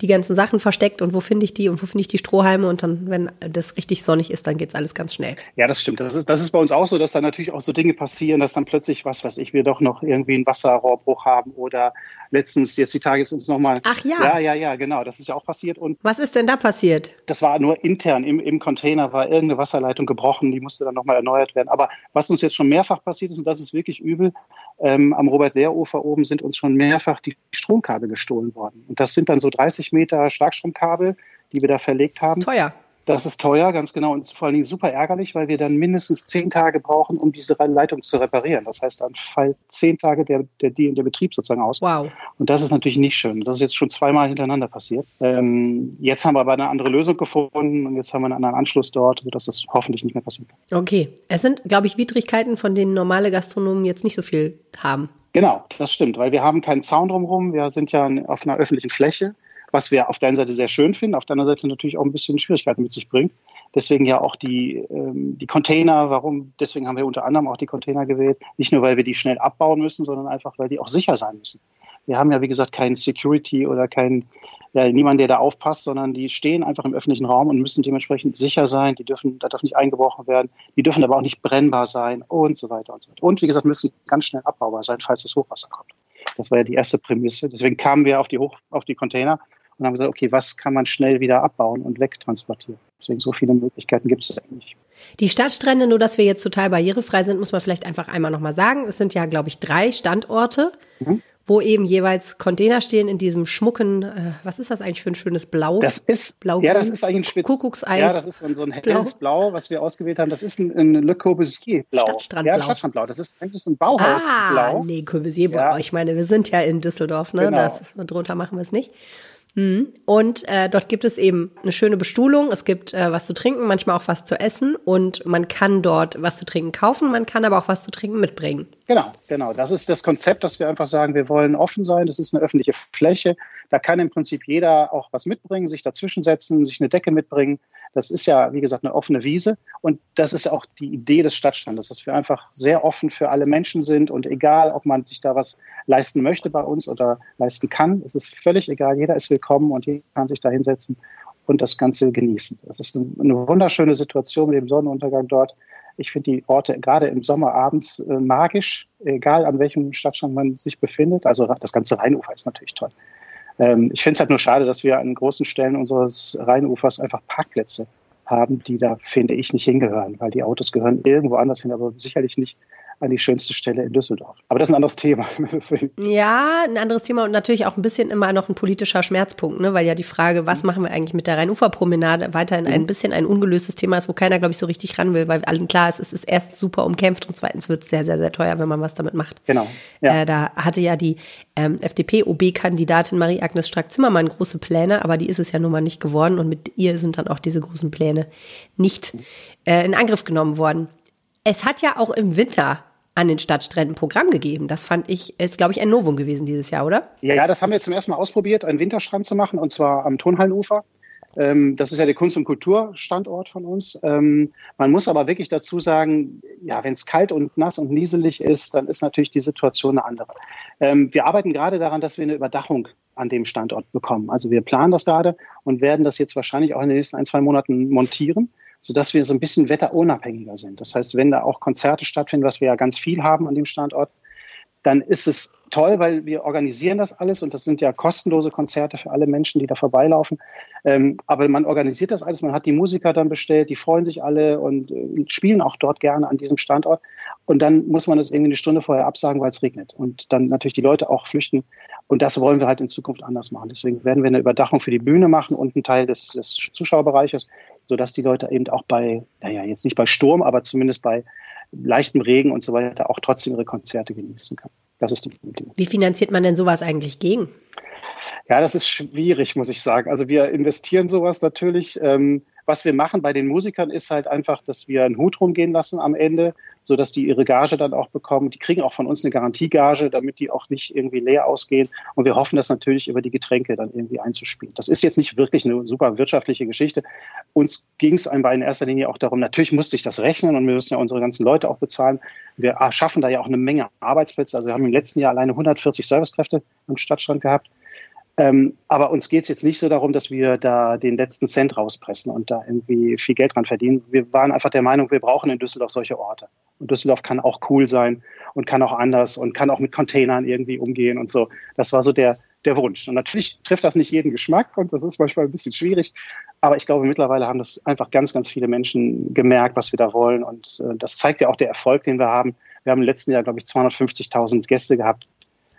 die ganzen Sachen versteckt und wo finde ich die und wo finde ich die Strohhalme und dann, wenn das richtig sonnig ist, dann geht's alles ganz schnell. Ja, das stimmt. Das ist, das ist bei uns auch so, dass da natürlich auch so Dinge passieren, dass dann plötzlich, was weiß ich, wir doch noch irgendwie einen Wasserrohrbruch haben oder letztens, jetzt die Tage ist uns nochmal. Ach ja. Ja, ja, ja, genau. Das ist ja auch passiert. Und Was ist denn da passiert? das war nur intern im, im Container, war irgendeine Wasserleitung gebrochen, die musste dann nochmal erneuert werden. Aber was uns jetzt schon mehrfach passiert ist, und das ist wirklich übel, ähm, am Robert-Lehr-Ufer oben sind uns schon mehrfach die Stromkabel gestohlen worden. Und das sind dann so 30 Meter Starkstromkabel, die wir da verlegt haben. Teuer. Das ist teuer, ganz genau, und vor allen Dingen super ärgerlich, weil wir dann mindestens zehn Tage brauchen, um diese Leitung zu reparieren. Das heißt, dann fällt zehn Tage der, der, der Betrieb sozusagen aus. Wow. Und das ist natürlich nicht schön. Das ist jetzt schon zweimal hintereinander passiert. Ähm, jetzt haben wir aber eine andere Lösung gefunden und jetzt haben wir einen anderen Anschluss dort, sodass das hoffentlich nicht mehr passiert. Okay. Es sind, glaube ich, Widrigkeiten, von denen normale Gastronomen jetzt nicht so viel haben. Genau, das stimmt, weil wir haben keinen Zaun drumherum. Wir sind ja auf einer öffentlichen Fläche, was wir auf der einen Seite sehr schön finden, auf der anderen Seite natürlich auch ein bisschen Schwierigkeiten mit sich bringt. Deswegen ja auch die, ähm, die Container, warum, deswegen haben wir unter anderem auch die Container gewählt. Nicht nur, weil wir die schnell abbauen müssen, sondern einfach, weil die auch sicher sein müssen. Wir haben ja, wie gesagt, keinen Security oder keinen, ja, niemand, der da aufpasst, sondern die stehen einfach im öffentlichen Raum und müssen dementsprechend sicher sein. Die dürfen, da darf nicht eingebrochen werden. Die dürfen aber auch nicht brennbar sein und so weiter und so weiter. Und wie gesagt, müssen ganz schnell abbaubar sein, falls das Hochwasser kommt. Das war ja die erste Prämisse. Deswegen kamen wir auf die, Hoch, auf die Container und haben gesagt, okay, was kann man schnell wieder abbauen und wegtransportieren? Deswegen so viele Möglichkeiten gibt es eigentlich. Die Stadtstrände, nur dass wir jetzt total barrierefrei sind, muss man vielleicht einfach einmal nochmal sagen. Es sind ja, glaube ich, drei Standorte, Mhm. wo eben jeweils Container stehen in diesem schmucken, äh, was ist das eigentlich für ein schönes Blau? Das ist, Blau-grün? ja, das ist eigentlich ein Spitz. Kuckucksei. Ja, das ist so ein, so ein Blau. helles Blau, was wir ausgewählt haben. Das ist ein, ein Le Corbusier-Blau. Stadtstrandblau. Ja, Stadtstrandblau. Das ist eigentlich so ein Bauhausblau. Ah, nee, Corbusier. Ja. Ich meine, wir sind ja in Düsseldorf, ne? Genau. Das, drunter machen wir es nicht. Mhm. Und äh, dort gibt es eben eine schöne Bestuhlung. Es gibt äh, was zu trinken, manchmal auch was zu essen. Und man kann dort was zu trinken kaufen, man kann aber auch was zu trinken mitbringen. Genau, genau. Das ist das Konzept, dass wir einfach sagen, wir wollen offen sein. Das ist eine öffentliche Fläche. Da kann im Prinzip jeder auch was mitbringen, sich dazwischensetzen, sich eine Decke mitbringen. Das ist ja, wie gesagt, eine offene Wiese. Und das ist auch die Idee des Stadtstandes, dass wir einfach sehr offen für alle Menschen sind. Und egal, ob man sich da was leisten möchte bei uns oder leisten kann, es ist völlig egal. Jeder ist willkommen und jeder kann sich da hinsetzen und das Ganze genießen. Das ist eine wunderschöne Situation mit dem Sonnenuntergang dort. Ich finde die Orte gerade im Sommer abends äh, magisch, egal an welchem Stadtstand man sich befindet. Also das ganze Rheinufer ist natürlich toll. Ähm, ich finde es halt nur schade, dass wir an großen Stellen unseres Rheinufers einfach Parkplätze haben, die da, finde ich, nicht hingehören, weil die Autos gehören irgendwo anders hin, aber sicherlich nicht an die schönste Stelle in Düsseldorf. Aber das ist ein anderes Thema. Ja, ein anderes Thema und natürlich auch ein bisschen immer noch ein politischer Schmerzpunkt, ne? weil ja die Frage, was machen wir eigentlich mit der Rheinuferpromenade, weiterhin ein bisschen ein ungelöstes Thema ist, wo keiner, glaube ich, so richtig ran will, weil allen klar ist, es ist erst super umkämpft und zweitens wird es sehr, sehr, sehr teuer, wenn man was damit macht. Genau. Ja. Äh, da hatte ja die ähm, FDP-OB-Kandidatin Marie-Agnes Strack-Zimmermann große Pläne, aber die ist es ja nun mal nicht geworden und mit ihr sind dann auch diese großen Pläne nicht äh, in Angriff genommen worden. Es hat ja auch im Winter an den Stadtstränden Programm gegeben. Das fand ich, ist glaube ich ein Novum gewesen dieses Jahr, oder? Ja, das haben wir zum ersten Mal ausprobiert, einen Winterstrand zu machen, und zwar am Tonhallenufer. Ähm, das ist ja der Kunst- und Kulturstandort von uns. Ähm, man muss aber wirklich dazu sagen, ja, wenn es kalt und nass und nieselig ist, dann ist natürlich die Situation eine andere. Ähm, wir arbeiten gerade daran, dass wir eine Überdachung an dem Standort bekommen. Also wir planen das gerade und werden das jetzt wahrscheinlich auch in den nächsten ein, zwei Monaten montieren, sodass wir so ein bisschen wetterunabhängiger sind. Das heißt, wenn da auch Konzerte stattfinden, was wir ja ganz viel haben an dem Standort, dann ist es toll, weil wir organisieren das alles und das sind ja kostenlose Konzerte für alle Menschen, die da vorbeilaufen. Ähm, aber man organisiert das alles, man hat die Musiker dann bestellt, die freuen sich alle und äh, spielen auch dort gerne an diesem Standort. Und dann muss man das irgendwie eine Stunde vorher absagen, weil es regnet. Und dann natürlich die Leute auch flüchten. Und das wollen wir halt in Zukunft anders machen. Deswegen werden wir eine Überdachung für die Bühne machen und einen Teil des, des Zuschauerbereiches, sodass die Leute eben auch bei, naja, jetzt nicht bei Sturm, aber zumindest bei leichtem Regen und so weiter auch trotzdem ihre Konzerte genießen können. Das ist die Idee. Wie finanziert man denn sowas eigentlich gegen? Ja, das ist schwierig, muss ich sagen. Also wir investieren sowas natürlich. Ähm, was wir machen bei den Musikern ist halt einfach, dass wir einen Hut rumgehen lassen am Ende, so dass die ihre Gage dann auch bekommen. Die kriegen auch von uns eine Garantiegage, damit die auch nicht irgendwie leer ausgehen. Und wir hoffen das natürlich über die Getränke dann irgendwie einzuspielen. Das ist jetzt nicht wirklich eine super wirtschaftliche Geschichte. Uns ging es einfach in erster Linie auch darum, natürlich musste ich das rechnen und wir müssen ja unsere ganzen Leute auch bezahlen. Wir schaffen da ja auch eine Menge Arbeitsplätze. Also wir haben im letzten Jahr alleine 140 Servicekräfte am Stadtstrand gehabt. Ähm, aber uns geht es jetzt nicht so darum, dass wir da den letzten Cent rauspressen und da irgendwie viel Geld dran verdienen. Wir waren einfach der Meinung, wir brauchen in Düsseldorf solche Orte. Und Düsseldorf kann auch cool sein und kann auch anders und kann auch mit Containern irgendwie umgehen und so. Das war so der, der Wunsch. Und natürlich trifft das nicht jeden Geschmack und das ist manchmal ein bisschen schwierig. Aber ich glaube, mittlerweile haben das einfach ganz, ganz viele Menschen gemerkt, was wir da wollen. Und äh, das zeigt ja auch der Erfolg, den wir haben. Wir haben im letzten Jahr, glaube ich, 250.000 Gäste gehabt.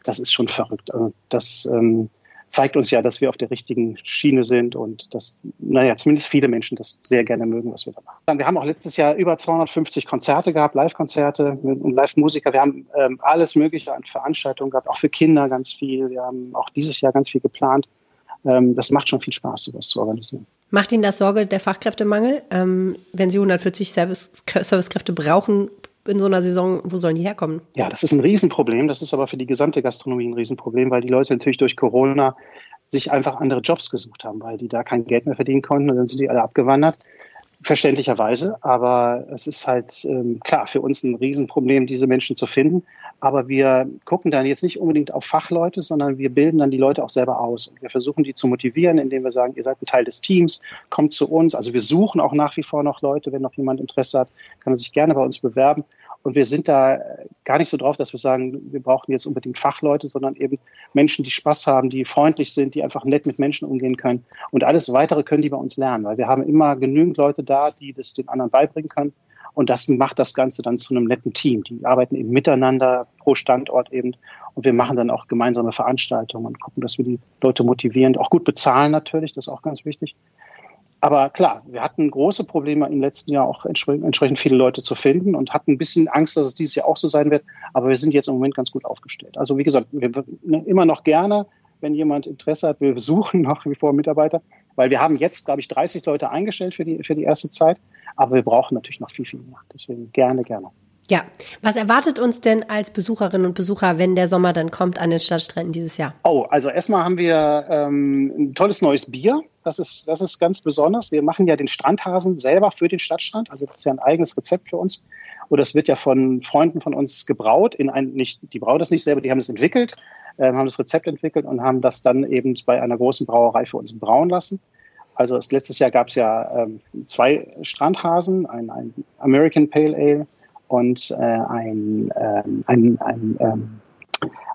Das ist schon verrückt. Also das, ähm, zeigt uns ja, dass wir auf der richtigen Schiene sind und dass, naja, zumindest viele Menschen das sehr gerne mögen, was wir da machen. Wir haben auch letztes Jahr über 250 Konzerte gehabt, Live-Konzerte und Live-Musiker. Wir haben ähm, alles Mögliche an Veranstaltungen gehabt, auch für Kinder ganz viel. Wir haben auch dieses Jahr ganz viel geplant. Ähm, das macht schon viel Spaß, sowas zu organisieren. Macht Ihnen das Sorge, der Fachkräftemangel? Ähm, wenn Sie 140 Service Servicekräfte brauchen, in so einer Saison, wo sollen die herkommen? Ja, das ist ein Riesenproblem. Das ist aber für die gesamte Gastronomie ein Riesenproblem, weil die Leute natürlich durch Corona sich einfach andere Jobs gesucht haben, weil die da kein Geld mehr verdienen konnten und dann sind die alle abgewandert. Verständlicherweise, aber es ist halt ähm, klar für uns ein Riesenproblem, diese Menschen zu finden. Aber wir gucken dann jetzt nicht unbedingt auf Fachleute, sondern wir bilden dann die Leute auch selber aus. Und wir versuchen die zu motivieren, indem wir sagen, ihr seid ein Teil des Teams, kommt zu uns. Also wir suchen auch nach wie vor noch Leute, wenn noch jemand Interesse hat, kann er sich gerne bei uns bewerben. Und wir sind da gar nicht so drauf, dass wir sagen, wir brauchen jetzt unbedingt Fachleute, sondern eben Menschen, die Spaß haben, die freundlich sind, die einfach nett mit Menschen umgehen können. Und alles weitere können die bei uns lernen, weil wir haben immer genügend Leute da, die das den anderen beibringen können. Und das macht das Ganze dann zu einem netten Team. Die arbeiten eben miteinander pro Standort eben. Und wir machen dann auch gemeinsame Veranstaltungen und gucken, dass wir die Leute motivieren, auch gut bezahlen natürlich, das ist auch ganz wichtig. Aber klar, wir hatten große Probleme im letzten Jahr auch entsprechend viele Leute zu finden und hatten ein bisschen Angst, dass es dieses Jahr auch so sein wird. Aber wir sind jetzt im Moment ganz gut aufgestellt. Also wie gesagt, wir ne, immer noch gerne, wenn jemand Interesse hat, wir suchen nach wie vor Mitarbeiter, weil wir haben jetzt, glaube ich, 30 Leute eingestellt für die, für die erste Zeit. Aber wir brauchen natürlich noch viel, viel mehr. Deswegen gerne, gerne. Ja, was erwartet uns denn als Besucherinnen und Besucher, wenn der Sommer dann kommt an den Stadtstränden dieses Jahr? Oh, also erstmal haben wir ähm, ein tolles neues Bier. Das ist, das ist ganz besonders. Wir machen ja den Strandhasen selber für den Stadtstrand. Also das ist ja ein eigenes Rezept für uns. Und das wird ja von Freunden von uns gebraut. In ein, nicht, die brauen das nicht selber, die haben es entwickelt, äh, haben das Rezept entwickelt und haben das dann eben bei einer großen Brauerei für uns brauen lassen. Also letztes Jahr gab es ja ähm, zwei Strandhasen, ein, ein American Pale Ale und äh, ein, ähm, ein, ein, ähm,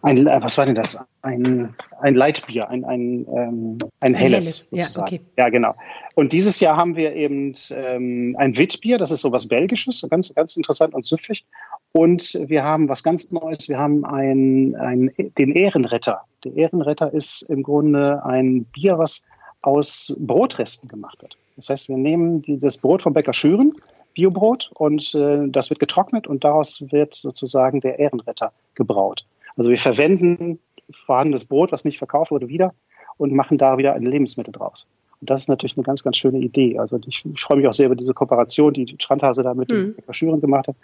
ein, äh, was war denn das? Ein, ein Leitbier, ein, ein, ähm, ein helles. helles. Ja, okay. ja, genau. Und dieses Jahr haben wir eben ähm, ein Witbier, das ist so was Belgisches, ganz, ganz interessant und süffig. Und wir haben was ganz Neues, wir haben ein, ein, den Ehrenretter. Der Ehrenretter ist im Grunde ein Bier, was aus Brotresten gemacht wird. Das heißt, wir nehmen dieses Brot vom Bäcker Schüren, Biobrot und äh, das wird getrocknet und daraus wird sozusagen der Ehrenretter gebraut. Also wir verwenden vorhandenes Brot, was nicht verkauft wurde, wieder und machen da wieder ein Lebensmittel draus. Und das ist natürlich eine ganz, ganz schöne Idee. Also ich, ich freue mich auch sehr über diese Kooperation, die Strandhase da mit mhm. den Schüren gemacht hat.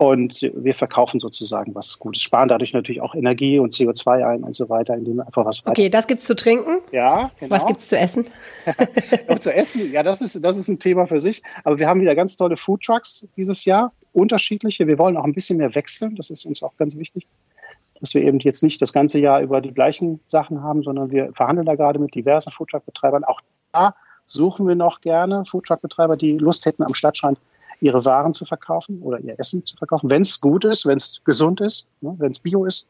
Und wir verkaufen sozusagen was Gutes, sparen dadurch natürlich auch Energie und CO2 ein und so weiter, indem wir einfach was Okay, das gibt's zu trinken. Ja, genau. Was gibt's zu essen? zu essen, ja, das ist, das ist ein Thema für sich. Aber wir haben wieder ganz tolle Food Trucks dieses Jahr, unterschiedliche. Wir wollen auch ein bisschen mehr wechseln, das ist uns auch ganz wichtig. Dass wir eben jetzt nicht das ganze Jahr über die gleichen Sachen haben, sondern wir verhandeln da gerade mit diversen Foodtruck-Betreibern. Auch da suchen wir noch gerne Foodtruck-Betreiber, die Lust hätten, am Stadtstrand ihre Waren zu verkaufen oder ihr Essen zu verkaufen, wenn es gut ist, wenn es gesund ist, ne, wenn es bio ist.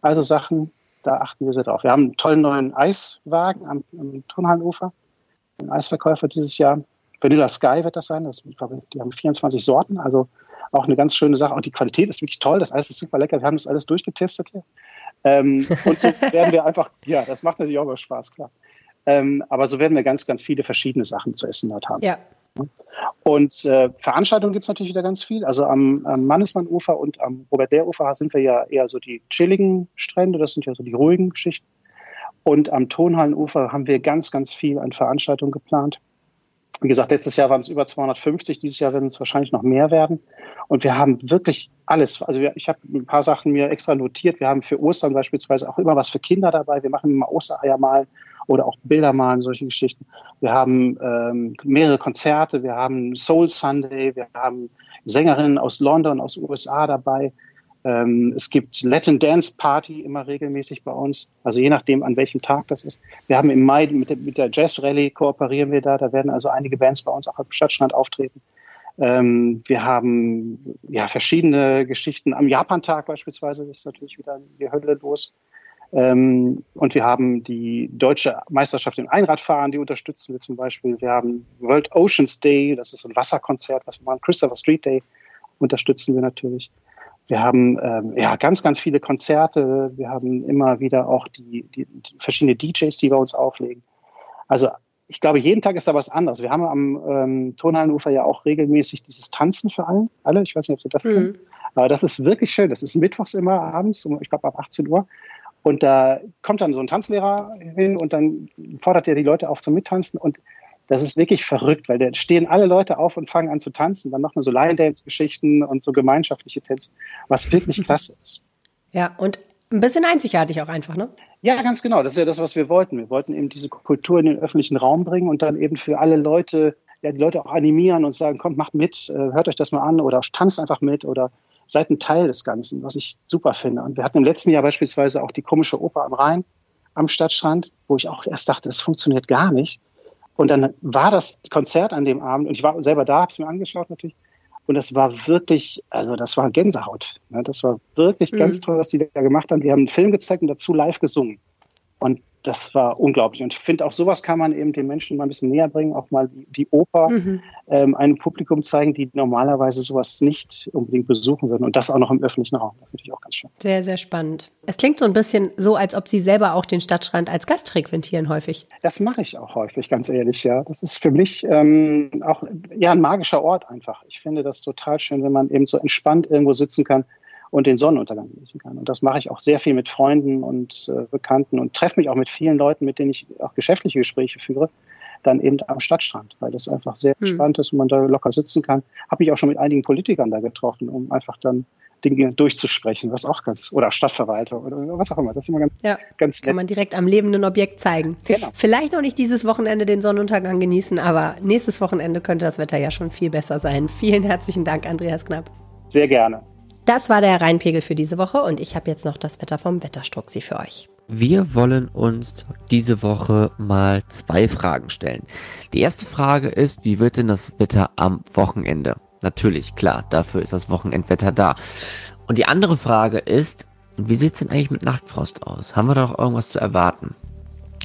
Also Sachen, da achten wir sehr drauf. Wir haben einen tollen neuen Eiswagen am, am Turnhallenufer, einen Eisverkäufer dieses Jahr. Vanilla Sky wird das sein. Das, ich glaube, die haben 24 Sorten, also auch eine ganz schöne Sache. Und die Qualität ist wirklich toll. Das Eis ist super lecker. Wir haben das alles durchgetestet hier. Ähm, und so werden wir einfach, ja, das macht natürlich auch mal Spaß, klar. Ähm, aber so werden wir ganz, ganz viele verschiedene Sachen zu essen dort haben. Ja. Und äh, Veranstaltungen gibt es natürlich wieder ganz viel. Also am, am Mannesmann-Ufer und am Robert-Der-Ufer sind wir ja eher so die chilligen Strände, das sind ja so die ruhigen Geschichten. Und am Tonhallenufer haben wir ganz, ganz viel an Veranstaltungen geplant. Wie gesagt, letztes Jahr waren es über 250, dieses Jahr werden es wahrscheinlich noch mehr werden. Und wir haben wirklich alles. Also wir, ich habe ein paar Sachen mir extra notiert. Wir haben für Ostern beispielsweise auch immer was für Kinder dabei. Wir machen immer Ostereier malen oder auch Bilder malen, solche Geschichten. Wir haben ähm, mehrere Konzerte, wir haben Soul Sunday, wir haben Sängerinnen aus London, aus USA dabei. Ähm, es gibt Latin Dance Party immer regelmäßig bei uns, also je nachdem, an welchem Tag das ist. Wir haben im Mai mit der, mit der Jazz Rally kooperieren wir da, da werden also einige Bands bei uns auch im Stadtstrand auftreten. Ähm, wir haben ja verschiedene Geschichten. Am Japantag beispielsweise ist natürlich wieder die Hölle los. Ähm, und wir haben die deutsche Meisterschaft im Einradfahren, die unterstützen wir zum Beispiel. Wir haben World Oceans Day, das ist ein Wasserkonzert, was wir machen. Christopher Street Day unterstützen wir natürlich. Wir haben ähm, ja ganz, ganz viele Konzerte. Wir haben immer wieder auch die, die, die verschiedene DJs, die bei uns auflegen. Also ich glaube, jeden Tag ist da was anderes. Wir haben am ähm, Tonhallenufer ja auch regelmäßig dieses Tanzen für alle. alle. Ich weiß nicht, ob Sie das mhm. kennen. Aber das ist wirklich schön. Das ist mittwochs immer abends, um, ich glaube ab 18 Uhr. Und da kommt dann so ein Tanzlehrer hin und dann fordert er die Leute auf zum Mittanzen. Und das ist wirklich verrückt, weil da stehen alle Leute auf und fangen an zu tanzen. Dann macht man so Line-Dance-Geschichten und so gemeinschaftliche Tänze, was wirklich klasse ist. Ja, und ein bisschen einzigartig auch einfach, ne? Ja, ganz genau. Das ist ja das, was wir wollten. Wir wollten eben diese Kultur in den öffentlichen Raum bringen und dann eben für alle Leute, ja, die Leute auch animieren und sagen, kommt, macht mit, äh, hört euch das mal an oder tanzt einfach mit oder seid ein Teil des Ganzen, was ich super finde. Und wir hatten im letzten Jahr beispielsweise auch die komische Oper am Rhein am Stadtstrand, wo ich auch erst dachte, das funktioniert gar nicht. Und dann war das Konzert an dem Abend und ich war selber da, habe es mir angeschaut natürlich. Und das war wirklich, also das war Gänsehaut. Das war wirklich mhm. ganz toll, was die da gemacht haben. Die haben einen Film gezeigt und dazu live gesungen. Und das war unglaublich. Und ich finde, auch sowas kann man eben den Menschen mal ein bisschen näher bringen, auch mal die, die Oper mhm. ähm, einem Publikum zeigen, die normalerweise sowas nicht unbedingt besuchen würden. Und das auch noch im öffentlichen Raum. Das ist natürlich auch ganz schön. Sehr, sehr spannend. Es klingt so ein bisschen so, als ob Sie selber auch den Stadtstrand als Gast frequentieren häufig. Das mache ich auch häufig, ganz ehrlich, ja. Das ist für mich ähm, auch ja, ein magischer Ort einfach. Ich finde das total schön, wenn man eben so entspannt irgendwo sitzen kann und den Sonnenuntergang genießen kann. Und das mache ich auch sehr viel mit Freunden und äh, Bekannten und treffe mich auch mit vielen Leuten, mit denen ich auch geschäftliche Gespräche führe, dann eben am Stadtstrand, weil das einfach sehr hm. spannend ist und man da locker sitzen kann. Habe mich auch schon mit einigen Politikern da getroffen, um einfach dann Dinge durchzusprechen, was auch ganz, oder Stadtverwalter oder was auch immer. Das ist immer ganz, ja, ganz Kann man direkt am lebenden Objekt zeigen. Genau. Vielleicht noch nicht dieses Wochenende den Sonnenuntergang genießen, aber nächstes Wochenende könnte das Wetter ja schon viel besser sein. Vielen herzlichen Dank, Andreas Knapp. Sehr gerne. Das war der Rheinpegel für diese Woche und ich habe jetzt noch das Wetter vom Wetterstruxi für euch. Wir wollen uns diese Woche mal zwei Fragen stellen. Die erste Frage ist, wie wird denn das Wetter am Wochenende? Natürlich, klar, dafür ist das Wochenendwetter da. Und die andere Frage ist, wie sieht's denn eigentlich mit Nachtfrost aus? Haben wir doch irgendwas zu erwarten?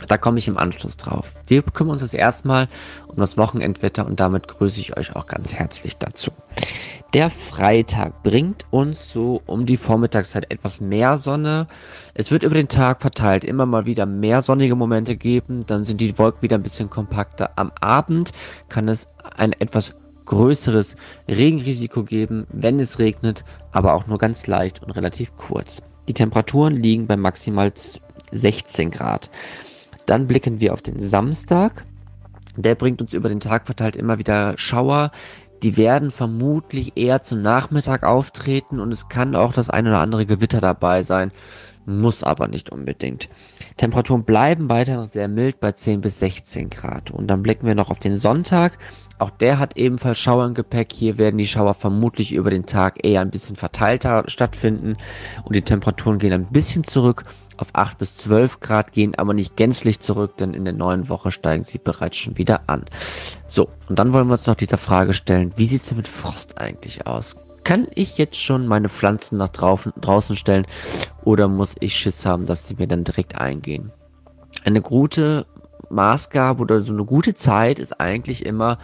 Da komme ich im Anschluss drauf. Wir kümmern uns jetzt erstmal um das Wochenendwetter und damit grüße ich euch auch ganz herzlich dazu. Der Freitag bringt uns so um die Vormittagszeit etwas mehr Sonne. Es wird über den Tag verteilt immer mal wieder mehr sonnige Momente geben. Dann sind die Wolken wieder ein bisschen kompakter. Am Abend kann es ein etwas größeres Regenrisiko geben, wenn es regnet, aber auch nur ganz leicht und relativ kurz. Die Temperaturen liegen bei maximal 16 Grad. Dann blicken wir auf den Samstag. Der bringt uns über den Tag verteilt immer wieder Schauer, Die werden vermutlich eher zum Nachmittag auftreten und es kann auch das ein oder andere Gewitter dabei sein, muss aber nicht unbedingt. Temperaturen bleiben weiter noch sehr mild bei 10 bis 16 Grad. Und dann blicken wir noch auf den Sonntag. Auch der hat ebenfalls Schauer im Gepäck. Hier werden die Schauer vermutlich über den Tag eher ein bisschen verteilter stattfinden und die Temperaturen gehen ein bisschen zurück auf 8 bis 12 Grad, gehen aber nicht gänzlich zurück, denn in der neuen Woche steigen sie bereits schon wieder an. So, und dann wollen wir uns noch dieser Frage stellen, wie sieht's denn mit Frost eigentlich aus? Kann ich jetzt schon meine Pflanzen nach draußen stellen oder muss ich Schiss haben, dass sie mir dann direkt eingehen? Eine gute Maßgabe oder so eine gute Zeit ist eigentlich immer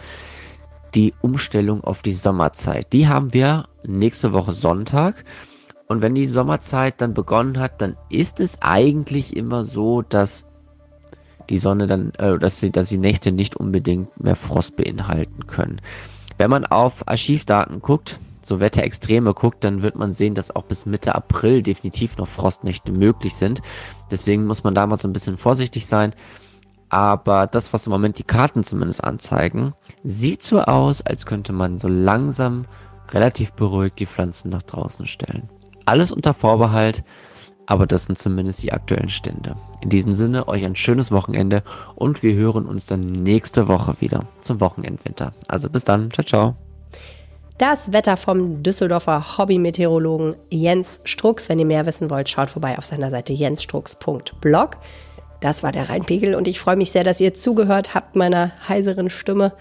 die Umstellung auf die Sommerzeit. Die haben wir nächste Woche Sonntag. Und wenn die Sommerzeit dann begonnen hat, dann ist es eigentlich immer so, dass die Sonne dann, äh, dass sie, dass die Nächte nicht unbedingt mehr Frost beinhalten können. Wenn man auf Archivdaten guckt, so Wetterextreme guckt, dann wird man sehen, dass auch bis Mitte April definitiv noch Frostnächte möglich sind. Deswegen muss man da mal so ein bisschen vorsichtig sein. Aber das, was im Moment die Karten zumindest anzeigen, sieht so aus, als könnte man so langsam relativ beruhigt die Pflanzen nach draußen stellen. Alles unter Vorbehalt, aber das sind zumindest die aktuellen Stände. In diesem Sinne, euch ein schönes Wochenende und wir hören uns dann nächste Woche wieder zum Wochenendwinter. Also bis dann, ciao, ciao. Das Wetter vom Düsseldorfer Hobby-Meteorologen Jens Strux. Wenn ihr mehr wissen wollt, schaut vorbei auf seiner Seite jensstrux.blog. Das war der Rheinpegel und ich freue mich sehr, dass ihr zugehört habt meiner heiseren Stimme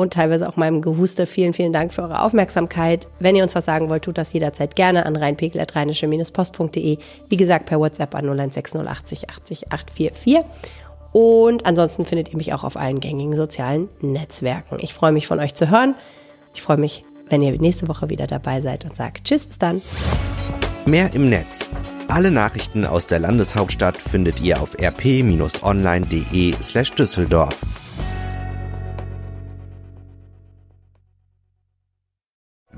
und teilweise auch meinem Gehuste. Vielen, vielen Dank für eure Aufmerksamkeit. Wenn ihr uns was sagen wollt, tut das jederzeit gerne an rheinpegel.rheinische-post.de. Wie gesagt, per WhatsApp an 016080 80 844. Und ansonsten findet ihr mich auch auf allen gängigen sozialen Netzwerken. Ich freue mich von euch zu hören. Ich freue mich, wenn ihr nächste Woche wieder dabei seid und sagt Tschüss, bis dann. Mehr im Netz alle Nachrichten aus der Landeshauptstadt findet ihr auf rp-online.de/düsseldorf.